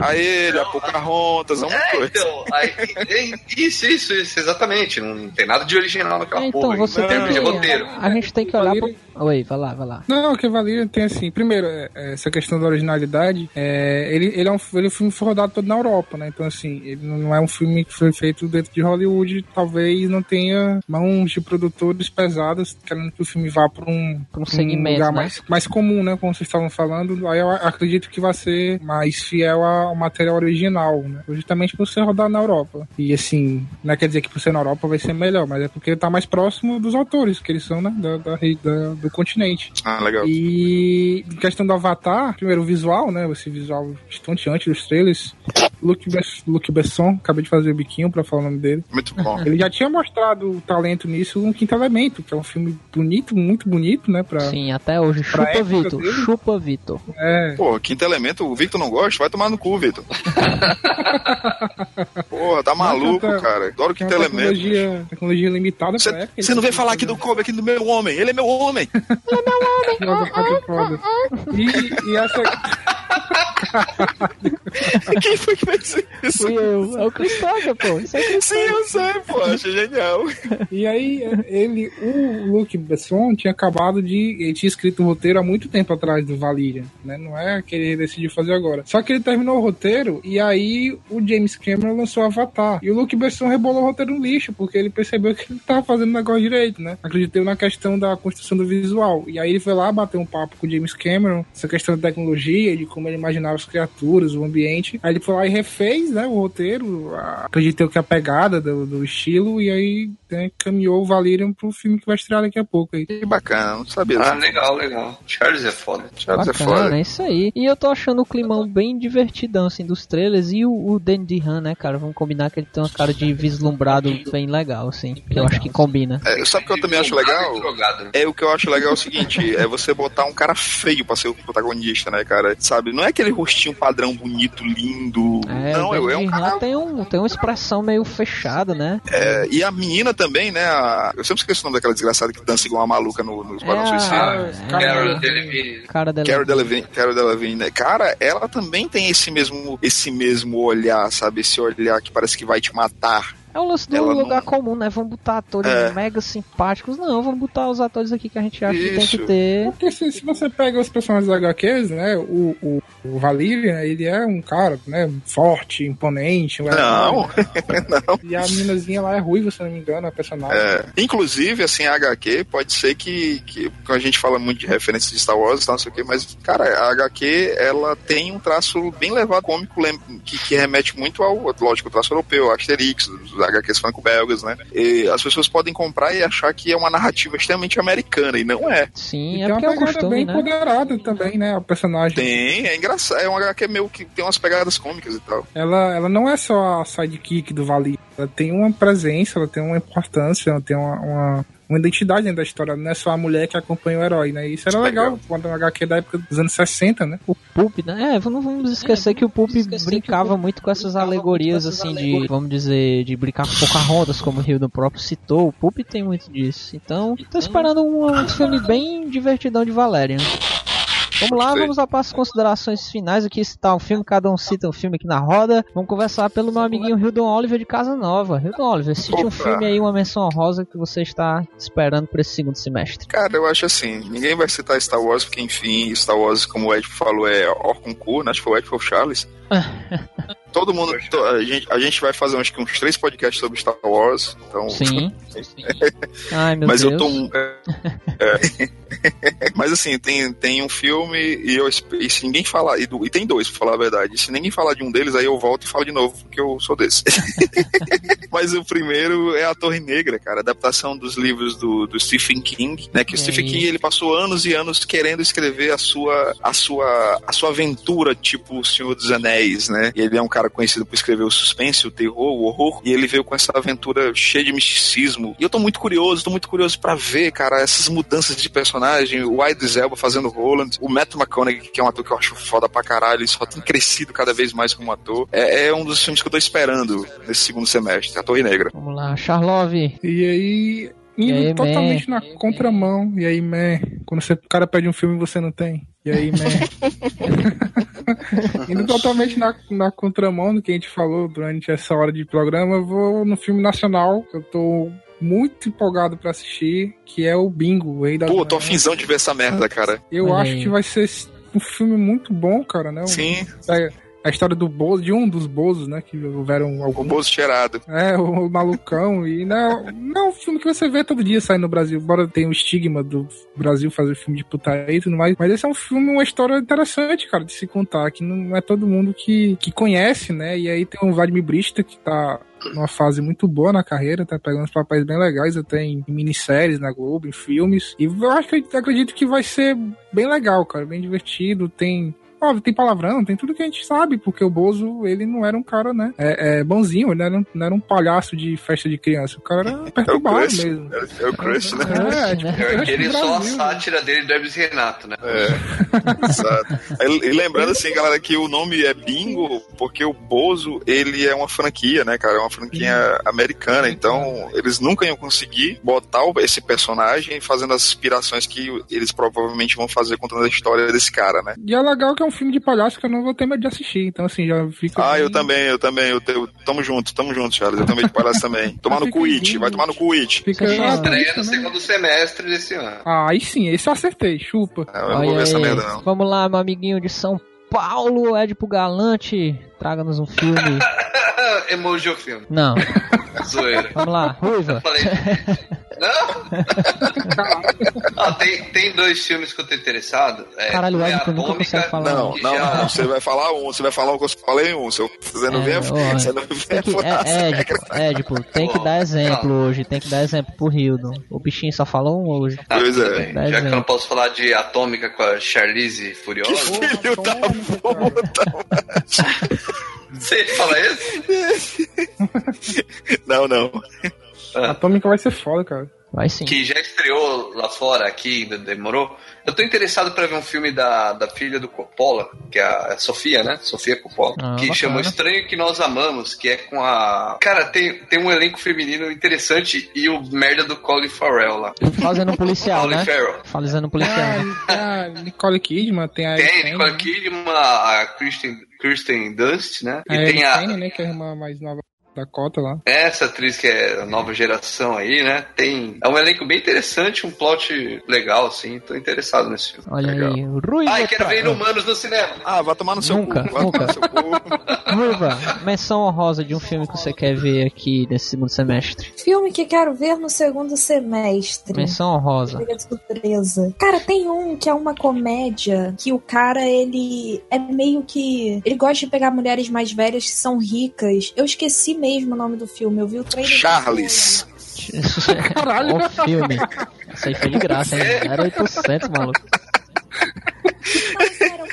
A ele, a Pocahontas, uma É, coisa. então, aí, é, isso, isso, isso, exatamente. Não tem nada de original naquela É, então, porra. você em tem termos que. de roteiro. A gente tem que olhar pro. Oi, vai lá, vai lá. Não, que Valia tem assim. Primeiro, é, é, essa questão da originalidade. É, ele, ele, é um, ele é um filme que foi rodado todo na Europa, né? Então, assim, ele não é um filme que foi feito dentro de Hollywood. Talvez não tenha mãos de produtores pesadas querendo que o filme vá para um, Pra um segmento, lugar né? mais, mais comum, né? Como vocês estavam falando. Aí eu acredito que vai ser mais fiel ao material original, né? Justamente por ser rodado na Europa. E assim, não quer dizer que por ser na Europa vai ser melhor, mas é porque tá mais próximo dos autores, que eles são, né? Da, da, da- do continente. Ah, legal. E em questão do Avatar, primeiro o visual, né? Esse visual estonteante dos trailers. Luke, Bess- Luke Besson, acabei de fazer o biquinho pra falar o nome dele. Muito bom. Ele já tinha mostrado o talento nisso no Quinto Elemento, que é um filme bonito, muito bonito, né? Pra, Sim, até hoje. Chupa, Vitor. dele? Chupa, Vitor. é, Pô, quinto elemento, o Victor não gosta? Vai tomar no cu, Victor. Porra, tá maluco, tanta- cara. Adoro uma elemento. tecnologia, tecnologia limitada pra época. Você não vem falar aqui do Kobe, aqui do meu homem. Ele é meu homem. Joga foda, foda. E, e essa. Quem foi que fez isso? Fui eu. É o Cristóvão, pô. Isso é Sim, eu sei, pô. Achei genial. E aí, ele, o Luke Besson tinha acabado de. Ele tinha escrito o roteiro há muito tempo atrás do Valíria, né? Não é que ele decidiu fazer agora. Só que ele terminou o roteiro e aí o James Cameron lançou Avatar. E o Luke Besson rebolou o roteiro no lixo, porque ele percebeu que ele tava fazendo o negócio direito, né? Acreditei na questão da construção do visual. E aí ele foi lá bater um papo com o James Cameron, essa questão da tecnologia, de como ele imaginava as criaturas, o ambiente. Aí ele foi lá e refez, né, o roteiro. a- Acreditei que a pegada do, do estilo, e aí né, caminhou o Valerian pro filme que vai estrear daqui a pouco aí. Que bacana, não sabia Ah, disso. legal, legal. Charles é foda. Charles é Bacana, foda. é isso aí. E eu tô achando o climão bem divertidão, assim, dos trailers. E o, o Danny DeHaan, né, cara? Vamos combinar que ele tem uma cara de vislumbrado bem legal, assim. Que eu acho que combina. É, sabe o que eu também acho legal? Jogado. É o que eu acho legal é o seguinte, é você botar um cara feio pra ser o protagonista, né, cara? Sabe? Não é aquele rostinho padrão bonito, lindo. É, não, o é, é um cara. tem, um, tem uma expressão meio fechada, né? é, e a menina também, né? a- eu sempre esqueço o nome daquela desgraçada que dança igual uma maluca no, no Esquadrão É Suicida. Cara dela. Cara Delevingne, Cara Delevingne, né? Cara, ela também tem esse mesmo, esse mesmo olhar, sabe? Esse olhar que parece que vai te matar. É o lance do Ela lugar não- comum, né? Vamos botar atores É. mega simpáticos. Não, vamos botar os atores aqui que a gente acha que tem que Isso. ter. Porque se, se você pega os personagens da HQs, né, o, o, o ele é um cara, né, forte, imponente. um Não, né? não. E a meninazinha lá é ruiva, se não me engano, a personagem. É, inclusive, assim, a HQ pode ser que, que a gente fala muito de referências de Star Wars e tal, não sei o quê, mas, cara, a HQ, ela tem um traço bem levado cômico, que, que remete muito ao, lógico, o traço europeu, Asterix, os HQs franco-belgas, né? E as pessoas podem comprar e achar que é uma narrativa extremamente americana, e não é. Sim, E é tem uma porque é o pegada costume, bem né? empoderada também, né, o personagem. Tem, é engraçado, é uma HQ meio que tem umas pegadas cômicas e tal. Ela, ela não é só a sidekick do Valerian, ela tem uma presença, ela tem uma importância, ela tem uma, uma, uma identidade dentro da história, não é só a mulher que acompanha o herói, né? Isso era legal, Legal. quando a HQ da época dos anos 60, né? O Pulp, né? É, não vamos esquecer que o Pulp brincava muito com essas alegorias, assim, de, vamos dizer, de brincar com Pocahontas, como o Hildo próprio citou. O Pulp tem muito disso. Então, tô esperando um, um filme bem divertidão de Valerian. Vamos lá, vamos lá para as considerações finais aqui, citar um filme, cada um cita um filme aqui na roda. Vamos conversar pelo meu amiguinho Hildon Oliver de Casa Nova. Hildon Oliver, cite um Opa. filme aí, uma menção honrosa que você está esperando para esse segundo semestre. Cara, eu acho assim, ninguém vai citar Star Wars, porque enfim, Star Wars, como o Ed falou, é hors concours, né? Acho que foi o Ed foi o Charles. Todo mundo, a, gente, a gente vai fazer que uns três podcasts sobre Star Wars, então... Sim. Ai, meu mas Deus. eu tô... é, é. mas assim, tem, tem um filme e, eu, e se ninguém falar... E, do- e tem dois, pra falar a verdade. E se ninguém falar de um deles, aí eu volto e falo de novo, porque eu sou desse. mas o primeiro é A Torre Negra, cara. Adaptação dos livros do, do Stephen King, né? Que o É Stephen King, ele passou anos e anos querendo escrever a sua, a sua, a sua aventura, tipo O Senhor dos Anéis, né? E ele é um cara conhecido por escrever o suspense, o terror, o horror, e ele veio com essa aventura cheia de misticismo. E eu tô muito curioso, tô muito curioso pra ver, cara, essas mudanças de personagem, o Idris Elba fazendo Roland, o Matt McConaughey, que é um ator que eu acho foda pra caralho, ele só tem crescido cada vez mais como ator. É, é um dos filmes que eu tô esperando nesse segundo semestre, A Torre Negra. Vamos lá, Charlove. E aí, indo E aí, totalmente man? na contramão. E aí, man, quando você, o cara pede um filme e você não tem. E aí, man. Indo totalmente na, na contramão do que a gente falou durante essa hora de programa, eu vou no filme nacional, que eu tô muito empolgado pra assistir, que é o Bingo, o Rei das Pô, tô afinzão de ver essa merda, cara. Eu Olha acho aí. que vai ser um filme muito bom, cara, né? Sim, É, a história do Bozo, de um dos Bozos, né? Que houveram o alguns. bozo cheirado. É, o malucão. E não, não é um filme que você vê todo dia sair no Brasil. Embora tenha o estigma do Brasil fazer filme de putaria e tudo mais. Mas esse é um filme, uma história interessante, cara, de se contar. Que não é todo mundo que, que conhece, né? E aí tem o Vladimir Brista, que tá numa fase muito boa na carreira, tá pegando uns papéis bem legais até em, minisséries na Globo, em filmes. E eu acho que acredito que vai ser bem legal, cara, bem divertido. Tem tem palavrão, tem tudo que a gente sabe, porque o Bozo, ele não era um cara, né? É, é bonzinho, ele não era, um, não era um palhaço de festa de criança. O cara era É o perturbado crush. mesmo. É o crush, né? É, tipo, É aquele só a Brasil, sátira dele do Hermes Renato, né? É, exato. E lembrando assim, galera, que o nome é Bingo porque o Bozo, ele é uma franquia, né, cara? É uma franquia americana, então eles nunca iam conseguir botar esse personagem fazendo as inspirações que eles provavelmente vão fazer contando a história desse cara, né? E é legal que é um filme de palhaço que eu não vou ter medo de assistir. Então, assim, já fica. Ah, eu bem- também, eu também, eu, te- eu tamo junto, tamo junto, Charles. Eu também de palhaço também. Tomar no Fica cu, It, lindo. vai tomar no cu, It. Fica ah, Estreia no segundo semestre desse ano. Ah, aí sim, esse eu acertei, chupa. Ah, Eu não vou ver essa merda, não. Vamos lá, meu amiguinho de São Paulo, Edipo Galante. Traga-nos um filme. Emoji o filme. Não, Zoeira. vamos lá, Ruiva. Eu falei. Não? Ah, tem, tem dois filmes que eu tô interessado. É, Caralho, o é Edipo nunca Atômica, consegue falar. Não, que não, já- não, você vai falar um, você vai falar um que eu falei um. Se eu você não É, vê, ó, você não vê que, as é, regras. Edipo, Edipo, tem que dar exemplo hoje, tem que dar exemplo pro Hildon. O bichinho só falou um hoje. Ah, Pois é. Já que eu exemplo. não posso falar de Atômica com a Charlize Furiosa, Filho da puta. você fala isso? Não, não. Atômica vai ser foda, cara. Vai sim. Que já estreou lá fora, aqui ainda demorou. Eu tô interessado pra ver um filme da, da filha do Coppola, que é a Sofia, né? Sofia Coppola. Ah, que bacana. chama Estranho Que Nós Amamos, que é com a. Cara, tem, tem um elenco feminino interessante e o merda do Colin Farrell lá. Fazendo policial, Colin né? Farrell. Fazendo policial. a, tem a Nicole Kidman, tem a Tem Nicole né? Kidman, a Kristen, Kristen Dunst, né? A E tem a, Ariane, né, que é a irmã mais nova da cota lá. essa atriz que é a nova geração aí, né? Tem. É um elenco bem interessante, um plot legal, assim. Tô interessado nesse filme. Olha Legal. aí, Ruiva. Ai, quero ver Inumanos no cinema. Ah, vai tomar no seu Nunca, cu. Vai nunca. tomar no seu cu. Ruiva, menção honrosa de um filme que você quer ver aqui nesse segundo semestre. Filme que quero ver no segundo semestre. Menção honrosa. Surpresa. Cara, tem um que é uma comédia que o cara, ele é meio que. Ele gosta de pegar mulheres mais velhas que são ricas. Eu esqueci mesmo o nome do filme. Eu vi o trailer. Charles. Caralho. O filme. Isso aí foi de graça, hein? Era 800, maluco. Não, cara,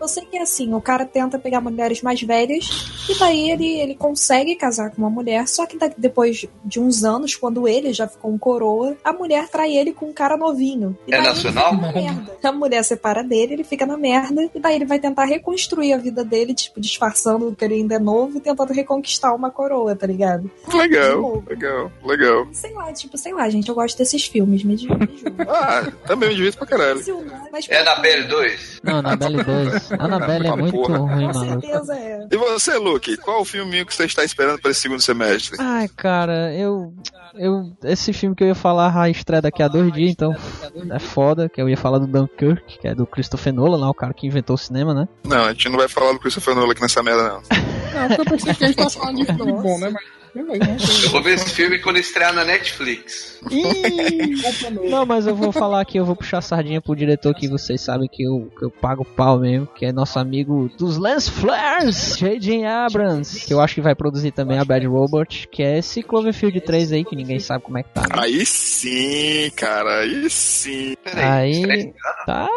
eu sei que é assim, o cara tenta pegar mulheres mais velhas e daí ele, ele consegue casar com uma mulher, só que depois de uns anos, quando ele já ficou um coroa, a mulher trai ele com um cara novinho. E É daí nacional? Na. A mulher separa dele, ele fica na merda, e daí ele vai tentar reconstruir a vida dele, tipo, disfarçando que ele ainda é novo e tentando reconquistar uma coroa, tá ligado? Legal, legal, legal. Sei lá, tipo, sei lá, gente, eu gosto desses filmes, me divirto. Ah, também me divirto pra caralho. Mas, É na Belle 2. Não, Annabelle 2. Annabelle é muito porra. ruim, Com maluco. certeza é. E você, Luke, qual o filminho que você está esperando para esse segundo semestre? Ai, cara, eu. Eu. Esse filme que eu ia falar a estreia daqui a dois dias, então. É foda, que eu ia falar do Dunkirk, que é do Christopher Nolan, lá, o cara que inventou o cinema, né? Não, a gente não vai falar do Christopher Nolan aqui nessa merda, não. Não, porque eu pensei que a gente tá falando de filme bom, né? Mas. Eu vou ver esse filme quando estrear na Netflix. Não, mas eu vou falar aqui, eu vou puxar a sardinha pro diretor que vocês sabem que eu, que eu pago pau mesmo, que é nosso amigo dos Lens Flares, J.J. Abrams, que eu acho que vai produzir também a Bad Robot, que é esse Cloverfield 3 aí, que ninguém sabe como é que tá. né? Aí sim, cara, aí sim. Peraí. Aí peraí. tá,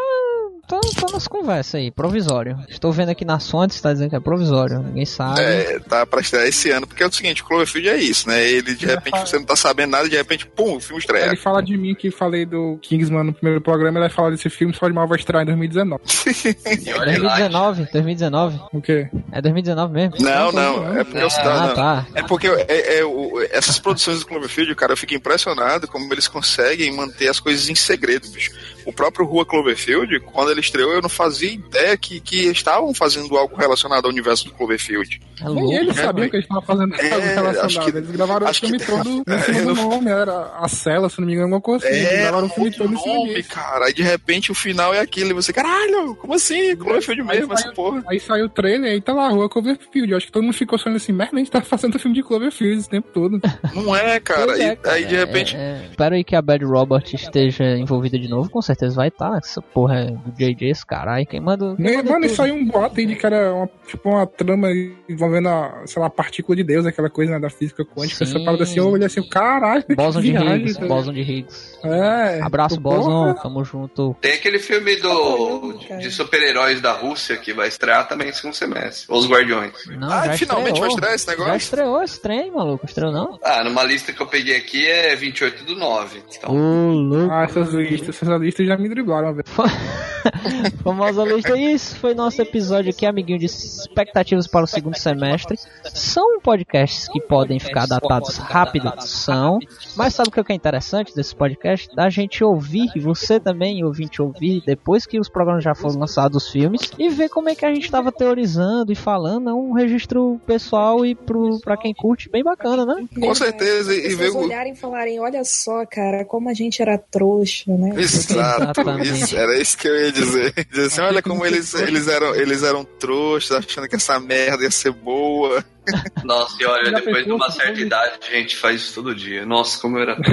tá, tá nas conversas aí, provisório. Estou vendo aqui na fonte, tá dizendo que é provisório, ninguém sabe. É, tá pra estrear esse ano, porque é o seguinte, o Cloverfield é isso, né? Ele, de repente, você não tá sabendo nada, de repente, pum, o filme estreia. Ele fala de mim que falei do Kingsman no primeiro programa, ele vai falar desse filme só de mal vai estrear em 2019. E olha lá. 2019, 2019. O quê? É 2019 mesmo? Não, não, é porque eu Ah, não, tá. É porque é, é, o- essas produções do Cloverfield, cara, eu fico impressionado como eles conseguem manter as coisas em segredo, bicho. O próprio Rua Cloverfield, quando ele estreou, eu não fazia ideia que, que estavam fazendo algo relacionado ao universo do Cloverfield. É Nem eles É, sabiam que eles estavam fazendo É, algo relacionado. acho que- eles gravaram o acho filme que- todo em É, cima eu do não- nome, era a cela, se não me engano, alguma coisa assim. Eles É, gravaram o filme todo em cima nome, disso. cara. Aí de repente o final é aquilo e você, caralho, como assim? Cloverfield mesmo, essa porra. Aí saiu o trailer e aí tá lá, rua Cloverfield. Eu acho que todo mundo ficou sonhando assim, merda, a gente tá fazendo filme de Cloverfield esse tempo todo. Não é, cara. Pois é, aí, aí de É, repente. é, espero aí que a Bad Robot esteja envolvida de novo, com certeza vai estar. Essa porra é do JJ, esse caralho. Quem manda. Quem Né, manda Mano, isso aí um boato aí de que era uma, tipo uma trama envolvendo a, sei lá, a partícula de Deus, aquela coisa né, da física quântica. Sim. Essa parada assim, eu olhei assim, caralho. Boson de viagem, Higgs, tá? Boson de Higgs. É. Abraço. Boson, tamo junto. Tem aquele filme do, cara. de super-heróis da Rússia que vai estrear também esse segundo semestre. Os Guardiões. Não, Ah, já finalmente vai estrear esse Já negócio? estreou esse trem, maluco. Estreou não? Ah, numa lista que eu peguei aqui é 28 do 9. Então, Ô, louco. Ah, essas listas, essas listas já me driblaram uma vez. Famosa lista. Isso foi nosso episódio aqui, amiguinho, de expectativas para o segundo semestre. São podcasts que podem ficar datados rápido, são. Mas sabe o que é interessante desse podcast? Da gente ouvir, você também, ouvinte, ouvir, depois que os programas já foram lançados, os filmes, e ver como é que a gente estava teorizando e falando. É um registro pessoal e pro, pra quem curte, bem bacana, né? Com certeza. E, e ver olharem e falarem, olha só, cara, como a gente era trouxa, né? Exato, Exatamente. isso, era isso que eu ia dizer. Dizer assim, olha como eles, eles, eram, eles eram trouxas, achando que essa merda ia ser boa. nossa, e olha, depois de uma certa idade, a gente faz isso todo dia. Nossa, como eu era.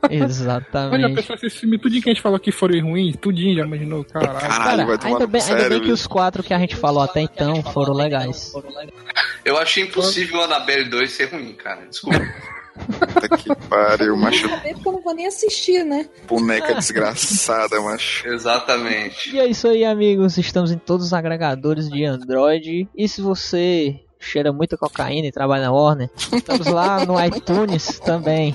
Olha, a Exatamente. pessoa, esse filme, tudinho que a gente falou que foram ruins, tudinho, já imaginou? Caralho. Caralho, Cara, tomar ainda bem, ainda sério, bem que os quatro que a gente falou até então foram legais. Eu achei impossível o Annabelle 2 ser ruim, cara. Desculpa. Puta que pariu, macho. Saber porque eu não vou nem assistir, né? Boneca desgraçada, macho. Exatamente. E é isso aí, amigos. Estamos em todos os agregadores de Android. E se você cheira muita cocaína e trabalha na Warner, estamos lá no iTunes também,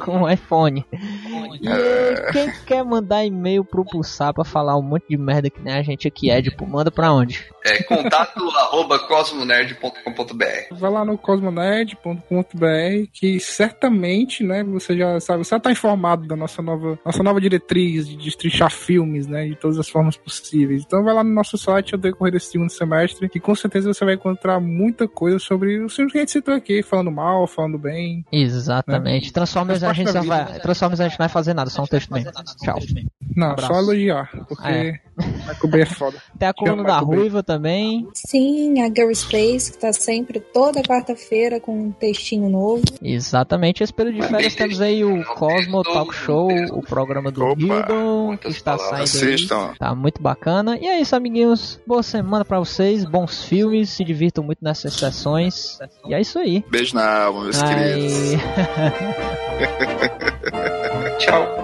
com o iPhone. E quem quer mandar e-mail pro Pulsar pra falar um monte de merda que nem a gente aqui é, tipo, manda pra onde? É contato arroba cosmonerd.com.br. Vai lá no cosmonerd.com.br que certamente, né, você já sabe, você já tá informado da nossa nova, nossa nova diretriz de destrinchar filmes, né, de todas as formas possíveis. Então vai lá no nosso site ao decorrer desse segundo semestre que com certeza você vai encontrar muita coisa sobre os filmes que a gente citou aqui, falando mal, falando bem. Exatamente. Transformers a gente vai. Transformers a gente não vai fazer nada, só um texto mesmo. Tchau. Não, Abraço. só elogiar, porque É. Bay é foda. Tem a coluna da. Ruiva também. Sim, a Girl Space, que tá sempre toda quarta-feira com um textinho novo. Exatamente. Esse período de férias temos aí o Cosmo Talk Show, o programa do Hildon, que está saindo aí. Assistam. Tá muito bacana. E é isso, amiguinhos. Boa semana pra vocês, bons filmes, se divirtam muito nessas sessões. E é isso aí. Beijo na alma, meus queridos. Aí. Tchau.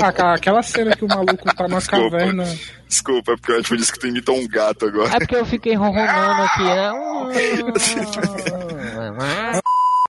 Ah, aquela cena que o maluco tá numa Desculpa. caverna. Desculpa, é porque eu acho que disse que tu imitou um gato agora. É porque eu fiquei ronronando aqui, né?